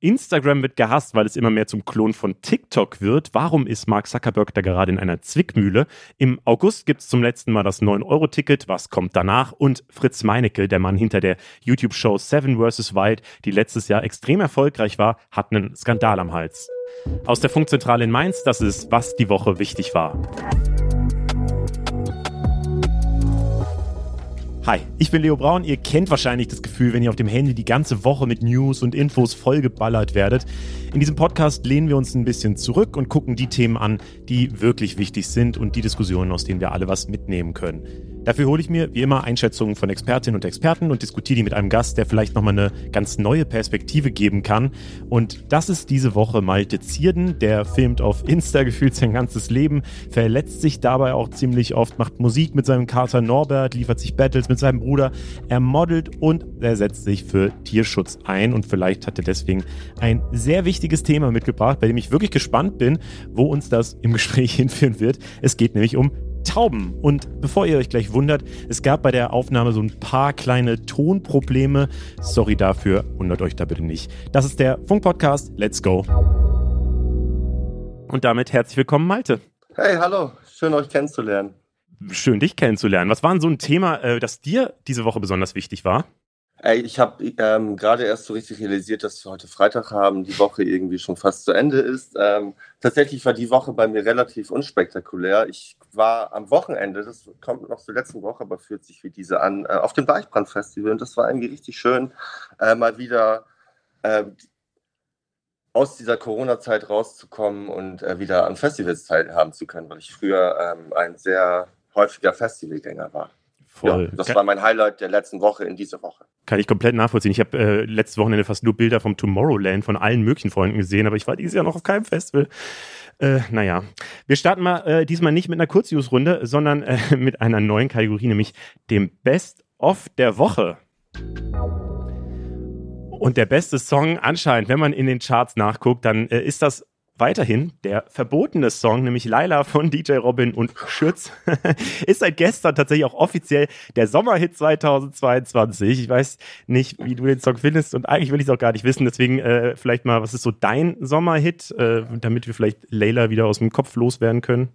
Instagram wird gehasst, weil es immer mehr zum Klon von TikTok wird. Warum ist Mark Zuckerberg da gerade in einer Zwickmühle? Im August gibt es zum letzten Mal das 9-Euro-Ticket. Was kommt danach? Und Fritz Meinecke, der Mann hinter der YouTube-Show Seven vs. Wild, die letztes Jahr extrem erfolgreich war, hat einen Skandal am Hals. Aus der Funkzentrale in Mainz, das ist, was die Woche wichtig war. Hi, ich bin Leo Braun. Ihr kennt wahrscheinlich das Gefühl, wenn ihr auf dem Handy die ganze Woche mit News und Infos vollgeballert werdet. In diesem Podcast lehnen wir uns ein bisschen zurück und gucken die Themen an, die wirklich wichtig sind und die Diskussionen, aus denen wir alle was mitnehmen können. Dafür hole ich mir wie immer Einschätzungen von Expertinnen und Experten und diskutiere die mit einem Gast, der vielleicht nochmal eine ganz neue Perspektive geben kann. Und das ist diese Woche Malte Zierden, der filmt auf Insta gefühlt sein ganzes Leben, verletzt sich dabei auch ziemlich oft, macht Musik mit seinem Kater Norbert, liefert sich Battles mit seinem Bruder, er modelt und er setzt sich für Tierschutz ein und vielleicht hat er deswegen ein sehr wichtiges Thema mitgebracht, bei dem ich wirklich gespannt bin, wo uns das im Gespräch hinführen wird. Es geht nämlich um Tauben. Und bevor ihr euch gleich wundert, es gab bei der Aufnahme so ein paar kleine Tonprobleme. Sorry dafür, wundert euch da bitte nicht. Das ist der Funk-Podcast. Let's go. Und damit herzlich willkommen, Malte. Hey, hallo. Schön, euch kennenzulernen. Schön, dich kennenzulernen. Was war denn so ein Thema, äh, das dir diese Woche besonders wichtig war? Ich habe ähm, gerade erst so richtig realisiert, dass wir heute Freitag haben, die Woche irgendwie schon fast zu Ende ist. Ähm, tatsächlich war die Woche bei mir relativ unspektakulär. Ich war am Wochenende, das kommt noch zur letzten Woche, aber fühlt sich wie diese an, äh, auf dem Deichbrandfestival und das war irgendwie richtig schön, äh, mal wieder äh, aus dieser Corona-Zeit rauszukommen und äh, wieder an Festivals teilhaben zu können, weil ich früher ähm, ein sehr häufiger Festivalgänger war. Voll. Ja, das war mein Highlight der letzten Woche in dieser Woche. Kann ich komplett nachvollziehen. Ich habe äh, letztes Wochenende fast nur Bilder vom Tomorrowland von allen möglichen Freunden gesehen, aber ich war dieses Jahr noch auf keinem Festival. Äh, naja, wir starten mal äh, diesmal nicht mit einer Kurznews-Runde, sondern äh, mit einer neuen Kategorie, nämlich dem Best-of der Woche. Und der beste Song anscheinend, wenn man in den Charts nachguckt, dann äh, ist das weiterhin der verbotene Song, nämlich Laila von DJ Robin und Schütz, ist seit gestern tatsächlich auch offiziell der Sommerhit 2022. Ich weiß nicht, wie du den Song findest und eigentlich will ich es auch gar nicht wissen. Deswegen äh, vielleicht mal, was ist so dein Sommerhit, äh, damit wir vielleicht Layla wieder aus dem Kopf loswerden können?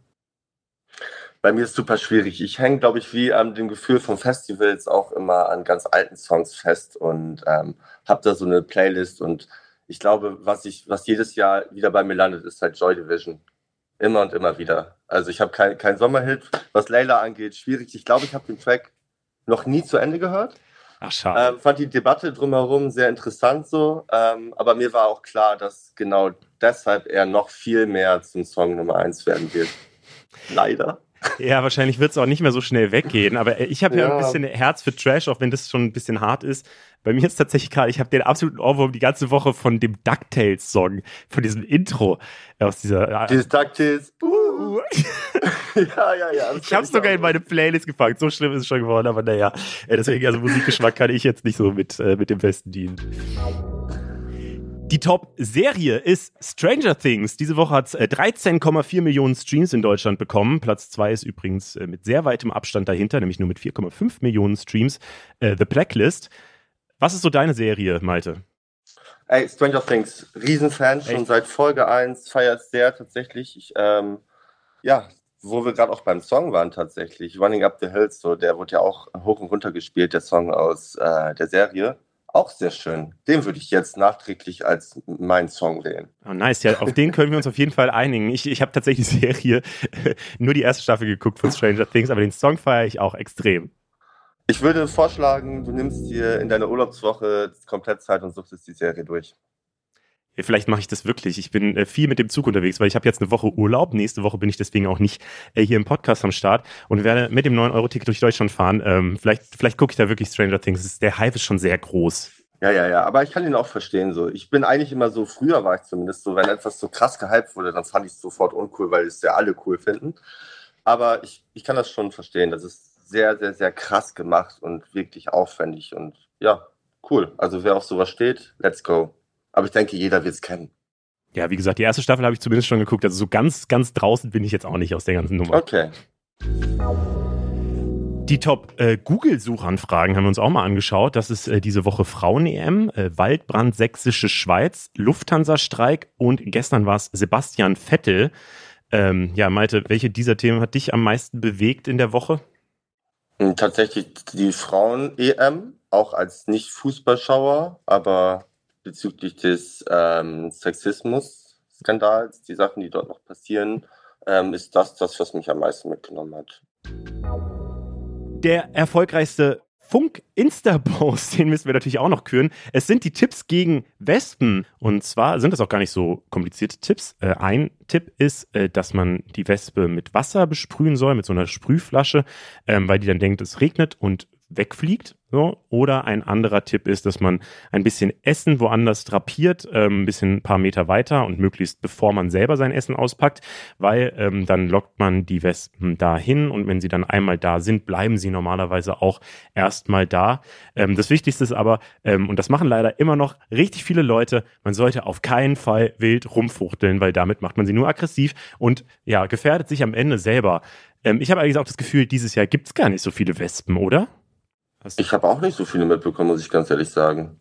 Bei mir ist super schwierig. Ich hänge, glaube ich, wie an dem Gefühl von Festivals auch immer an ganz alten Songs fest und ähm, habe da so eine Playlist und ich glaube, was ich, was jedes Jahr wieder bei mir landet, ist halt Joy Division. Immer und immer wieder. Also ich habe kein, kein Sommerhit. Was Layla angeht, schwierig. Ich glaube, ich habe den Track noch nie zu Ende gehört. Ach, schade. Ähm, fand die Debatte drumherum sehr interessant so. Ähm, aber mir war auch klar, dass genau deshalb er noch viel mehr zum Song Nummer 1 werden wird. Leider. Ja, wahrscheinlich wird es auch nicht mehr so schnell weggehen. Aber ich habe ja. ja. ein bisschen Herz für Trash, auch wenn das schon ein bisschen hart ist. Bei mir ist tatsächlich gerade, ich habe den absoluten Ohrwurm die ganze Woche von dem DuckTales-Song, von diesem Intro aus dieser. Äh, Dieses DuckTales. Uh. ja, ja, ja. Ich habe es sogar in meine Playlist gepackt. So schlimm ist es schon geworden, aber naja. Äh, deswegen, also Musikgeschmack kann ich jetzt nicht so mit, äh, mit dem Besten dienen. Die Top-Serie ist Stranger Things. Diese Woche hat es 13,4 Millionen Streams in Deutschland bekommen. Platz 2 ist übrigens äh, mit sehr weitem Abstand dahinter, nämlich nur mit 4,5 Millionen Streams. Äh, The Blacklist. Was ist so deine Serie, Malte? Ey, Stranger Things, Riesenfan, Echt? schon seit Folge 1, feiert sehr tatsächlich. Ich, ähm, ja, wo wir gerade auch beim Song waren tatsächlich, Running Up the Hills, so, der wurde ja auch hoch und runter gespielt, der Song aus äh, der Serie. Auch sehr schön. Den würde ich jetzt nachträglich als meinen Song wählen. Oh, nice. Ja, auf den können wir uns auf jeden Fall einigen. Ich, ich habe tatsächlich die Serie nur die erste Staffel geguckt von Stranger Things, aber den Song feiere ich auch extrem. Ich würde vorschlagen, du nimmst dir in deiner Urlaubswoche komplett Zeit und suchst die Serie durch. Vielleicht mache ich das wirklich. Ich bin äh, viel mit dem Zug unterwegs, weil ich habe jetzt eine Woche Urlaub. Nächste Woche bin ich deswegen auch nicht äh, hier im Podcast am Start und werde mit dem 9-Euro-Ticket durch Deutschland fahren. Ähm, vielleicht vielleicht gucke ich da wirklich Stranger Things. Der Hype ist schon sehr groß. Ja, ja, ja, aber ich kann ihn auch verstehen. So. Ich bin eigentlich immer so, früher war ich zumindest so, wenn etwas so krass gehypt wurde, dann fand ich es sofort uncool, weil es ja alle cool finden. Aber ich, ich kann das schon verstehen. Das ist sehr, sehr, sehr krass gemacht und wirklich aufwendig und ja, cool. Also wer auf sowas steht, let's go. Aber ich denke, jeder wird es kennen. Ja, wie gesagt, die erste Staffel habe ich zumindest schon geguckt. Also so ganz, ganz draußen bin ich jetzt auch nicht aus der ganzen Nummer. Okay. Die Top-Google-Suchanfragen äh, haben wir uns auch mal angeschaut. Das ist äh, diese Woche Frauen-EM, äh, Waldbrand Sächsische Schweiz, Lufthansa-Streik und gestern war es Sebastian Vettel. Ähm, ja, Malte, welche dieser Themen hat dich am meisten bewegt in der Woche? Hm, tatsächlich die Frauen-EM, auch als Nicht-Fußballschauer, aber bezüglich des ähm, Sexismus-Skandals, die Sachen, die dort noch passieren, ähm, ist das das, was mich am meisten mitgenommen hat. Der erfolgreichste Funk-Insta-Post, den müssen wir natürlich auch noch küren. Es sind die Tipps gegen Wespen. Und zwar sind das auch gar nicht so komplizierte Tipps. Äh, ein Tipp ist, äh, dass man die Wespe mit Wasser besprühen soll, mit so einer Sprühflasche, ähm, weil die dann denkt, es regnet und wegfliegt. So. Oder ein anderer Tipp ist, dass man ein bisschen Essen woanders drapiert, ähm, ein bisschen ein paar Meter weiter und möglichst bevor man selber sein Essen auspackt, weil ähm, dann lockt man die Wespen dahin und wenn sie dann einmal da sind, bleiben sie normalerweise auch erstmal da. Ähm, das Wichtigste ist aber, ähm, und das machen leider immer noch richtig viele Leute, man sollte auf keinen Fall wild rumfuchteln, weil damit macht man sie nur aggressiv und ja, gefährdet sich am Ende selber. Ähm, ich habe eigentlich auch das Gefühl, dieses Jahr gibt es gar nicht so viele Wespen, oder? Ich habe auch nicht so viele mitbekommen, muss ich ganz ehrlich sagen.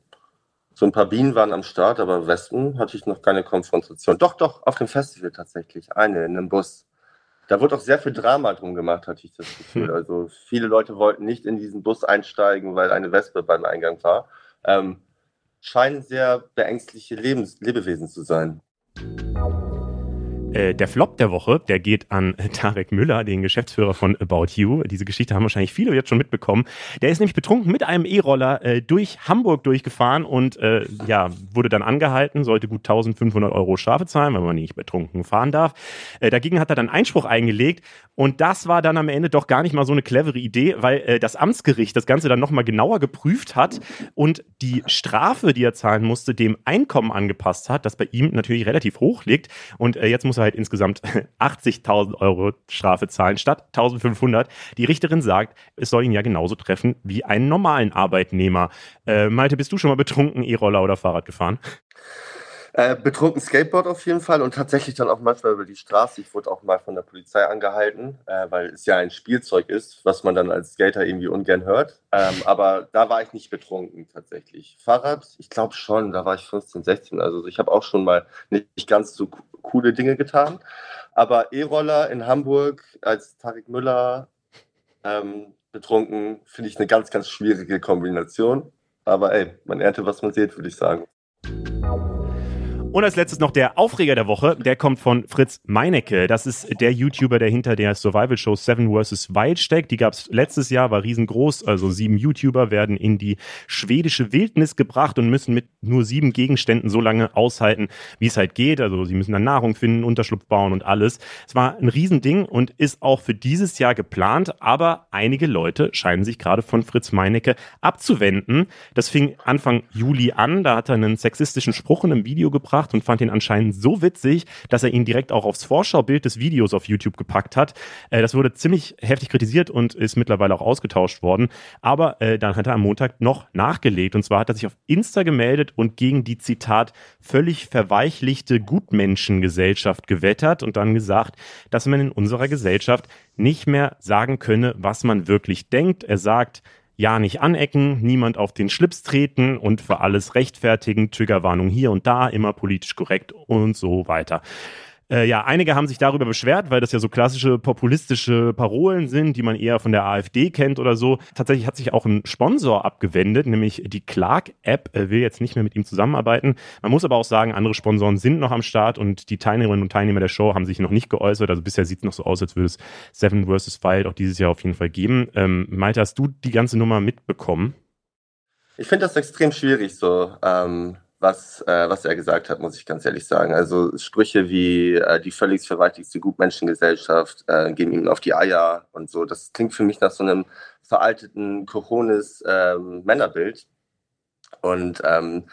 So ein paar Bienen waren am Start, aber Wespen hatte ich noch keine Konfrontation. Doch, doch, auf dem Festival tatsächlich. Eine in einem Bus. Da wurde auch sehr viel Drama drum gemacht, hatte ich das Gefühl. Also viele Leute wollten nicht in diesen Bus einsteigen, weil eine Wespe beim Eingang war. Ähm, scheinen sehr beängstliche Lebens Lebewesen zu sein. Äh, der Flop der Woche, der geht an Tarek Müller, den Geschäftsführer von About You. Diese Geschichte haben wahrscheinlich viele jetzt schon mitbekommen. Der ist nämlich betrunken mit einem E-Roller äh, durch Hamburg durchgefahren und äh, ja, wurde dann angehalten, sollte gut 1500 Euro Strafe zahlen, weil man nicht betrunken fahren darf. Äh, dagegen hat er dann Einspruch eingelegt und das war dann am Ende doch gar nicht mal so eine clevere Idee, weil äh, das Amtsgericht das Ganze dann nochmal genauer geprüft hat und die Strafe, die er zahlen musste, dem Einkommen angepasst hat, das bei ihm natürlich relativ hoch liegt. Und jetzt muss er halt insgesamt 80.000 Euro Strafe zahlen statt 1.500. Die Richterin sagt, es soll ihn ja genauso treffen wie einen normalen Arbeitnehmer. Äh, Malte, bist du schon mal betrunken E-Roller oder Fahrrad gefahren? Äh, betrunken Skateboard auf jeden Fall und tatsächlich dann auch manchmal über die Straße. Ich wurde auch mal von der Polizei angehalten, äh, weil es ja ein Spielzeug ist, was man dann als Skater irgendwie ungern hört. Ähm, aber da war ich nicht betrunken tatsächlich. Fahrrad, ich glaube schon, da war ich 15, 16. Also ich habe auch schon mal nicht ganz so coole Dinge getan. Aber E-Roller in Hamburg als Tarek Müller ähm, betrunken, finde ich eine ganz, ganz schwierige Kombination. Aber ey, man ernte, was man sieht, würde ich sagen. Und als letztes noch der Aufreger der Woche, der kommt von Fritz Meinecke. Das ist der YouTuber, der hinter der Survival-Show Seven vs. Wild steckt. Die gab es letztes Jahr, war riesengroß. Also sieben YouTuber werden in die schwedische Wildnis gebracht und müssen mit nur sieben Gegenständen so lange aushalten, wie es halt geht. Also sie müssen dann Nahrung finden, Unterschlupf bauen und alles. Es war ein Riesending und ist auch für dieses Jahr geplant, aber einige Leute scheinen sich gerade von Fritz Meinecke abzuwenden. Das fing Anfang Juli an. Da hat er einen sexistischen Spruch in einem Video gebracht gemacht und fand ihn anscheinend so witzig, dass er ihn direkt auch aufs Vorschaubild des Videos auf YouTube gepackt hat. Äh, das wurde ziemlich heftig kritisiert und ist mittlerweile auch ausgetauscht worden. Aber äh, dann hat er am Montag noch nachgelegt. Und zwar hat er sich auf Insta gemeldet und gegen die Zitat völlig verweichlichte Gutmenschengesellschaft gewettert und dann gesagt, dass man in unserer Gesellschaft nicht mehr sagen könne, was man wirklich denkt. Er sagt, ja nicht anecken, niemand auf den Schlips treten und für alles rechtfertigen, Triggerwarnung hier und da, immer politisch korrekt und so weiter. Äh, ja, einige haben sich darüber beschwert, weil das ja so klassische populistische Parolen sind, die man eher von der AfD kennt oder so. Tatsächlich hat sich auch ein Sponsor abgewendet, nämlich die Clark-App äh, will jetzt nicht mehr mit ihm zusammenarbeiten. Man muss aber auch sagen, andere Sponsoren sind noch am Start und die Teilnehmerinnen und Teilnehmer der Show haben sich noch nicht geäußert. Also bisher sieht es noch so aus, als würde es Seven vs. Wild auch dieses Jahr auf jeden Fall geben. Ähm, Malte, hast du die ganze Nummer mitbekommen? Ich finde das extrem schwierig so. Ähm, was, äh, was er gesagt hat, muss ich ganz ehrlich sagen. Also Sprüche wie äh, die völlig verwaltigste Gutmenschengesellschaft äh, gehen ihm auf die Eier und so. Das klingt für mich nach so einem veralteten Coronis ähm, Männerbild. Und ähm,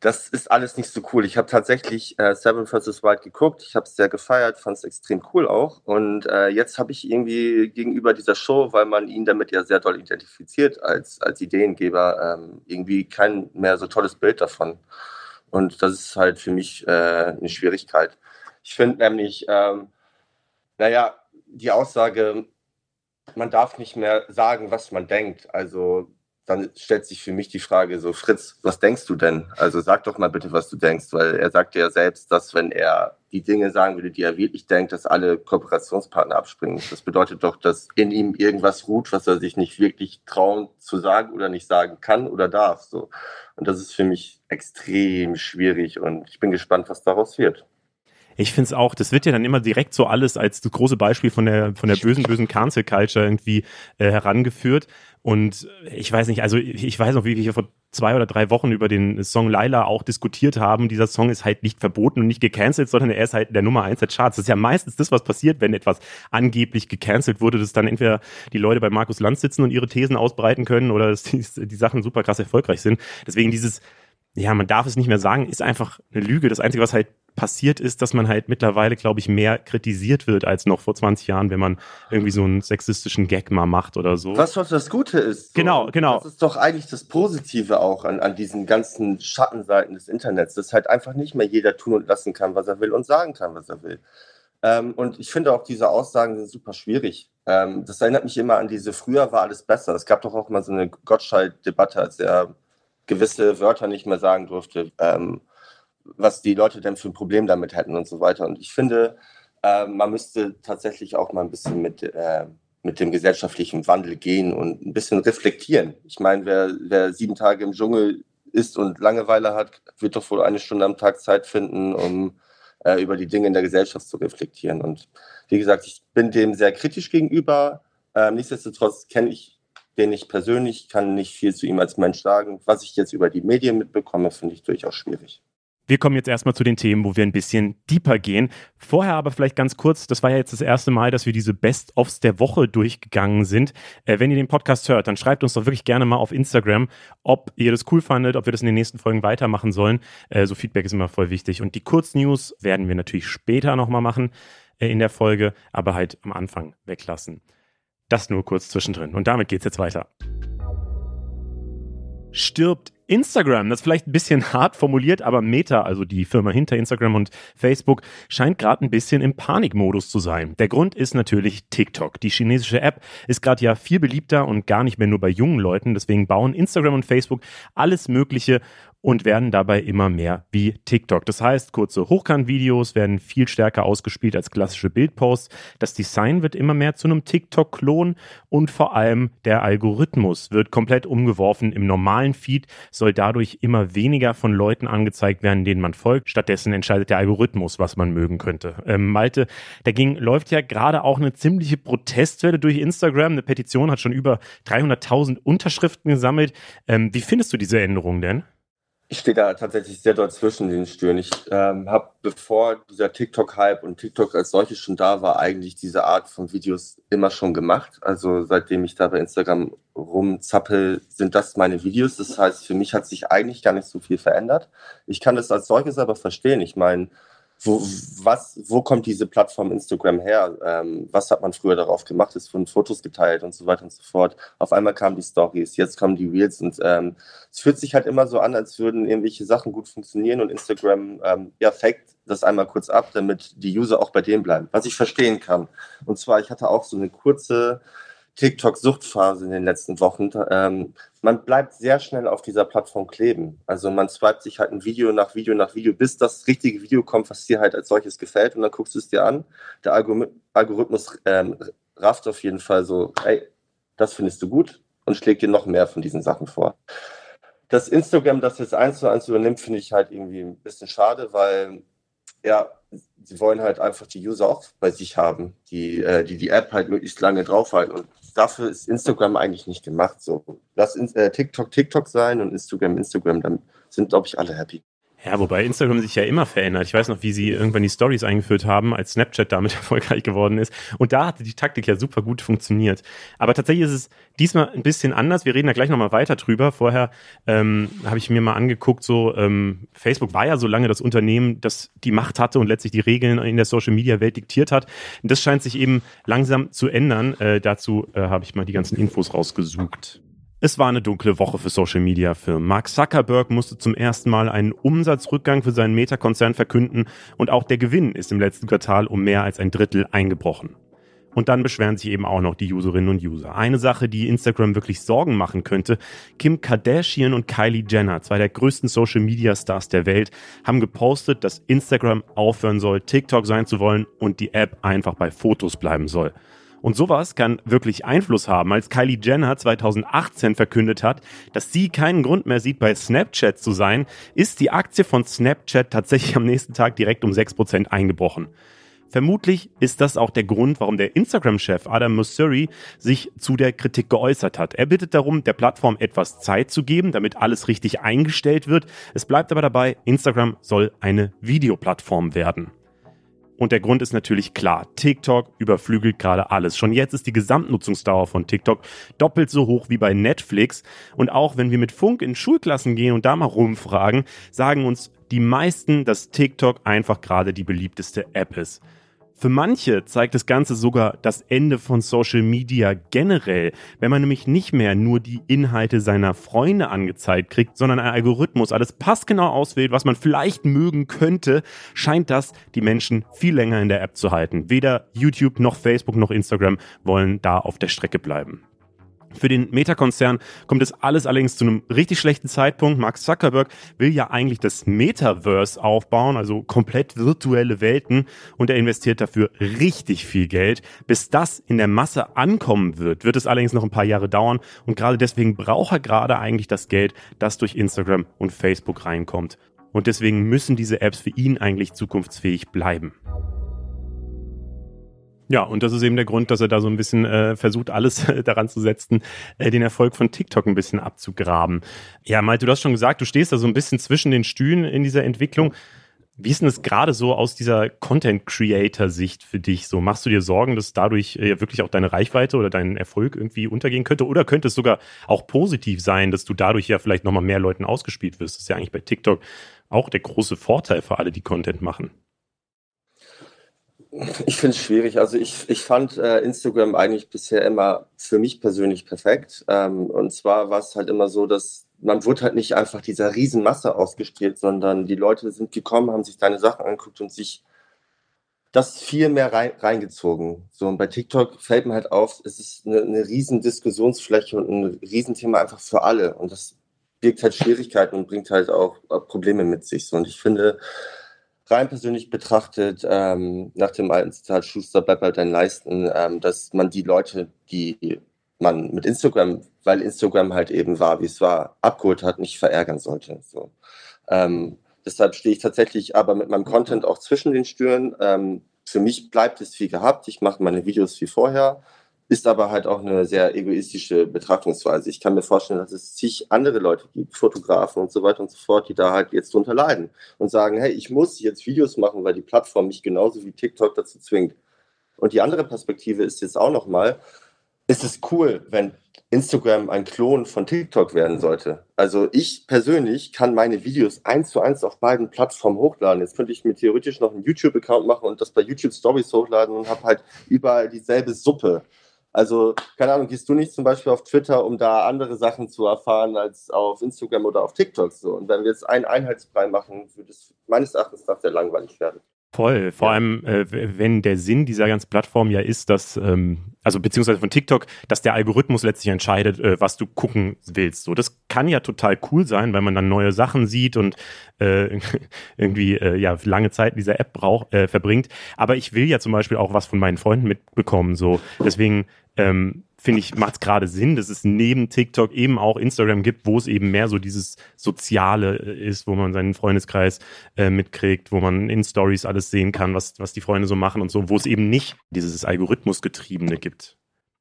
das ist alles nicht so cool. Ich habe tatsächlich äh, Seven vs. Wild geguckt. Ich habe es sehr gefeiert, fand es extrem cool auch. Und äh, jetzt habe ich irgendwie gegenüber dieser Show, weil man ihn damit ja sehr doll identifiziert als, als Ideengeber, ähm, irgendwie kein mehr so tolles Bild davon. Und das ist halt für mich äh, eine Schwierigkeit. Ich finde nämlich, ähm, naja, die Aussage, man darf nicht mehr sagen, was man denkt. Also dann stellt sich für mich die Frage so, Fritz, was denkst du denn? Also sag doch mal bitte, was du denkst, weil er sagte ja selbst, dass wenn er die Dinge sagen würde, die er wirklich denkt, dass alle Kooperationspartner abspringen. Das bedeutet doch, dass in ihm irgendwas ruht, was er sich nicht wirklich trauen zu sagen oder nicht sagen kann oder darf. So. Und das ist für mich extrem schwierig und ich bin gespannt, was daraus wird. Ich finde es auch, das wird ja dann immer direkt so alles als das große Beispiel von der, von der bösen, bösen Cancel Culture irgendwie äh, herangeführt. Und ich weiß nicht, also ich weiß noch, wie wir vor zwei oder drei Wochen über den Song Laila auch diskutiert haben. Dieser Song ist halt nicht verboten und nicht gecancelt, sondern er ist halt der Nummer eins der Charts. Das ist ja meistens das, was passiert, wenn etwas angeblich gecancelt wurde, dass dann entweder die Leute bei Markus Lanz sitzen und ihre Thesen ausbreiten können oder dass die, die Sachen super krass erfolgreich sind. Deswegen dieses, ja, man darf es nicht mehr sagen, ist einfach eine Lüge. Das Einzige, was halt passiert ist, dass man halt mittlerweile, glaube ich, mehr kritisiert wird als noch vor 20 Jahren, wenn man irgendwie so einen sexistischen Gag mal macht oder so. Was doch das Gute ist. So. Genau, genau. Das ist doch eigentlich das Positive auch an, an diesen ganzen Schattenseiten des Internets, dass halt einfach nicht mehr jeder tun und lassen kann, was er will und sagen kann, was er will. Ähm, und ich finde auch, diese Aussagen sind super schwierig. Ähm, das erinnert mich immer an diese, früher war alles besser. Es gab doch auch mal so eine Gottschalk-Debatte, als er gewisse Wörter nicht mehr sagen durfte. Ähm, was die Leute denn für ein Problem damit hätten und so weiter. Und ich finde, äh, man müsste tatsächlich auch mal ein bisschen mit, äh, mit dem gesellschaftlichen Wandel gehen und ein bisschen reflektieren. Ich meine, wer, wer sieben Tage im Dschungel ist und Langeweile hat, wird doch wohl eine Stunde am Tag Zeit finden, um äh, über die Dinge in der Gesellschaft zu reflektieren. Und wie gesagt, ich bin dem sehr kritisch gegenüber. Ähm, nichtsdestotrotz kenne ich den nicht persönlich, kann nicht viel zu ihm als Mensch sagen. Was ich jetzt über die Medien mitbekomme, finde ich durchaus schwierig. Wir kommen jetzt erstmal zu den Themen, wo wir ein bisschen deeper gehen. Vorher aber vielleicht ganz kurz, das war ja jetzt das erste Mal, dass wir diese Best-ofs der Woche durchgegangen sind. Äh, wenn ihr den Podcast hört, dann schreibt uns doch wirklich gerne mal auf Instagram, ob ihr das cool fandet, ob wir das in den nächsten Folgen weitermachen sollen. Äh, so Feedback ist immer voll wichtig. Und die Kurznews werden wir natürlich später nochmal machen äh, in der Folge, aber halt am Anfang weglassen. Das nur kurz zwischendrin. Und damit geht's jetzt weiter. Stirbt Instagram, das ist vielleicht ein bisschen hart formuliert, aber Meta, also die Firma hinter Instagram und Facebook, scheint gerade ein bisschen im Panikmodus zu sein. Der Grund ist natürlich TikTok. Die chinesische App ist gerade ja viel beliebter und gar nicht mehr nur bei jungen Leuten. Deswegen bauen Instagram und Facebook alles Mögliche und werden dabei immer mehr wie TikTok. Das heißt, kurze Hochkant-Videos werden viel stärker ausgespielt als klassische Bildposts. Das Design wird immer mehr zu einem TikTok-Klon und vor allem der Algorithmus wird komplett umgeworfen. Im normalen Feed soll dadurch immer weniger von Leuten angezeigt werden, denen man folgt. Stattdessen entscheidet der Algorithmus, was man mögen könnte. Ähm, Malte, dagegen läuft ja gerade auch eine ziemliche Protestwelle durch Instagram. Eine Petition hat schon über 300.000 Unterschriften gesammelt. Ähm, wie findest du diese Änderung denn? Ich stehe da tatsächlich sehr dort zwischen den Stühlen. Ich ähm, habe, bevor dieser TikTok-Hype und TikTok als solches schon da war, eigentlich diese Art von Videos immer schon gemacht. Also seitdem ich da bei Instagram rumzappel, sind das meine Videos. Das heißt, für mich hat sich eigentlich gar nicht so viel verändert. Ich kann das als solches aber verstehen. Ich meine, wo, was, wo kommt diese Plattform Instagram her? Ähm, was hat man früher darauf gemacht? Es wurden Fotos geteilt und so weiter und so fort. Auf einmal kamen die Stories, jetzt kommen die Reels und ähm, es fühlt sich halt immer so an, als würden irgendwelche Sachen gut funktionieren und Instagram ähm, ja faked das einmal kurz ab, damit die User auch bei dem bleiben. Was ich verstehen kann. Und zwar, ich hatte auch so eine kurze TikTok-Suchtphase in den letzten Wochen. Ähm, man bleibt sehr schnell auf dieser Plattform kleben. Also man swipet sich halt ein Video nach Video nach Video, bis das richtige Video kommt, was dir halt als solches gefällt. Und dann guckst du es dir an. Der Algorithmus ähm, rafft auf jeden Fall so, hey, das findest du gut und schlägt dir noch mehr von diesen Sachen vor. Dass Instagram das jetzt eins zu eins übernimmt, finde ich halt irgendwie ein bisschen schade, weil ja, sie wollen halt einfach die User auch bei sich haben, die äh, die, die App halt möglichst lange draufhalten. Und dafür ist Instagram eigentlich nicht gemacht. So, lass äh, TikTok TikTok sein und Instagram Instagram, dann sind, glaube ich, alle happy. Ja, wobei Instagram sich ja immer verändert. Ich weiß noch, wie sie irgendwann die Stories eingeführt haben, als Snapchat damit erfolgreich geworden ist. Und da hatte die Taktik ja super gut funktioniert. Aber tatsächlich ist es diesmal ein bisschen anders. Wir reden da gleich nochmal weiter drüber. Vorher ähm, habe ich mir mal angeguckt, so ähm, Facebook war ja so lange das Unternehmen, das die Macht hatte und letztlich die Regeln in der Social-Media-Welt diktiert hat. Und das scheint sich eben langsam zu ändern. Äh, dazu äh, habe ich mal die ganzen Infos rausgesucht. Es war eine dunkle Woche für Social Media Firmen. Mark Zuckerberg musste zum ersten Mal einen Umsatzrückgang für seinen Meta-Konzern verkünden und auch der Gewinn ist im letzten Quartal um mehr als ein Drittel eingebrochen. Und dann beschweren sich eben auch noch die Userinnen und User. Eine Sache, die Instagram wirklich Sorgen machen könnte, Kim Kardashian und Kylie Jenner, zwei der größten Social Media Stars der Welt, haben gepostet, dass Instagram aufhören soll, TikTok sein zu wollen und die App einfach bei Fotos bleiben soll. Und sowas kann wirklich Einfluss haben, als Kylie Jenner 2018 verkündet hat, dass sie keinen Grund mehr sieht, bei Snapchat zu sein, ist die Aktie von Snapchat tatsächlich am nächsten Tag direkt um 6% eingebrochen. Vermutlich ist das auch der Grund, warum der Instagram-Chef Adam Mosseri sich zu der Kritik geäußert hat. Er bittet darum, der Plattform etwas Zeit zu geben, damit alles richtig eingestellt wird. Es bleibt aber dabei, Instagram soll eine Videoplattform werden. Und der Grund ist natürlich klar. TikTok überflügelt gerade alles. Schon jetzt ist die Gesamtnutzungsdauer von TikTok doppelt so hoch wie bei Netflix. Und auch wenn wir mit Funk in Schulklassen gehen und da mal rumfragen, sagen uns die meisten, dass TikTok einfach gerade die beliebteste App ist. Für manche zeigt das Ganze sogar das Ende von Social Media generell, wenn man nämlich nicht mehr nur die Inhalte seiner Freunde angezeigt kriegt, sondern ein Algorithmus alles passgenau auswählt, was man vielleicht mögen könnte, scheint das die Menschen viel länger in der App zu halten. Weder YouTube noch Facebook noch Instagram wollen da auf der Strecke bleiben. Für den Meta-Konzern kommt es alles allerdings zu einem richtig schlechten Zeitpunkt. Mark Zuckerberg will ja eigentlich das Metaverse aufbauen, also komplett virtuelle Welten, und er investiert dafür richtig viel Geld. Bis das in der Masse ankommen wird, wird es allerdings noch ein paar Jahre dauern und gerade deswegen braucht er gerade eigentlich das Geld, das durch Instagram und Facebook reinkommt. Und deswegen müssen diese Apps für ihn eigentlich zukunftsfähig bleiben. Ja, und das ist eben der Grund, dass er da so ein bisschen äh, versucht, alles daran zu setzen, äh, den Erfolg von TikTok ein bisschen abzugraben. Ja, Malte, du hast schon gesagt, du stehst da so ein bisschen zwischen den Stühlen in dieser Entwicklung. Wie ist denn das gerade so aus dieser Content-Creator-Sicht für dich? So machst du dir Sorgen, dass dadurch äh, wirklich auch deine Reichweite oder dein Erfolg irgendwie untergehen könnte? Oder könnte es sogar auch positiv sein, dass du dadurch ja vielleicht nochmal mehr Leuten ausgespielt wirst? Das ist ja eigentlich bei TikTok auch der große Vorteil für alle, die Content machen. Ich finde es schwierig. Also ich, ich fand äh, Instagram eigentlich bisher immer für mich persönlich perfekt. Ähm, und zwar war es halt immer so, dass man wurde halt nicht einfach dieser Riesenmasse ausgespielt, sondern die Leute sind gekommen, haben sich deine Sachen angeguckt und sich das viel mehr rein, reingezogen. So, und bei TikTok fällt mir halt auf, es ist eine, eine riesen Diskussionsfläche und ein Riesenthema einfach für alle. Und das birgt halt Schwierigkeiten und bringt halt auch Probleme mit sich. So, und ich finde, rein persönlich betrachtet, ähm, nach dem alten Zitat Schuster bleibt halt dein Leisten, ähm, dass man die Leute, die man mit Instagram, weil Instagram halt eben war, wie es war, abgeholt hat, nicht verärgern sollte. So. Ähm, deshalb stehe ich tatsächlich aber mit meinem Content auch zwischen den Stühlen. Ähm, für mich bleibt es wie gehabt. Ich mache meine Videos wie vorher ist aber halt auch eine sehr egoistische Betrachtungsweise. Ich kann mir vorstellen, dass es zig andere Leute gibt, Fotografen und so weiter und so fort, die da halt jetzt drunter leiden und sagen, hey, ich muss jetzt Videos machen, weil die Plattform mich genauso wie TikTok dazu zwingt. Und die andere Perspektive ist jetzt auch nochmal, ist es cool, wenn Instagram ein Klon von TikTok werden sollte. Also ich persönlich kann meine Videos eins zu eins auf beiden Plattformen hochladen. Jetzt könnte ich mir theoretisch noch einen YouTube-Account machen und das bei YouTube Stories hochladen und habe halt überall dieselbe Suppe. Also, keine Ahnung, gehst du nicht zum Beispiel auf Twitter, um da andere Sachen zu erfahren als auf Instagram oder auf TikTok so? Und wenn wir jetzt einen Einheitsbrei machen, würde es meines Erachtens nach sehr langweilig werden. Voll. Vor ja. allem, äh, wenn der Sinn dieser ganzen Plattform ja ist, dass, ähm, also beziehungsweise von TikTok, dass der Algorithmus letztlich entscheidet, äh, was du gucken willst. So, das kann ja total cool sein, weil man dann neue Sachen sieht und äh, irgendwie äh, ja lange Zeit in dieser App braucht, äh, verbringt. Aber ich will ja zum Beispiel auch was von meinen Freunden mitbekommen. So, deswegen ähm, finde ich, macht es gerade Sinn, dass es neben TikTok eben auch Instagram gibt, wo es eben mehr so dieses Soziale äh, ist, wo man seinen Freundeskreis äh, mitkriegt, wo man in Stories alles sehen kann, was, was die Freunde so machen und so, wo es eben nicht dieses Algorithmusgetriebene gibt.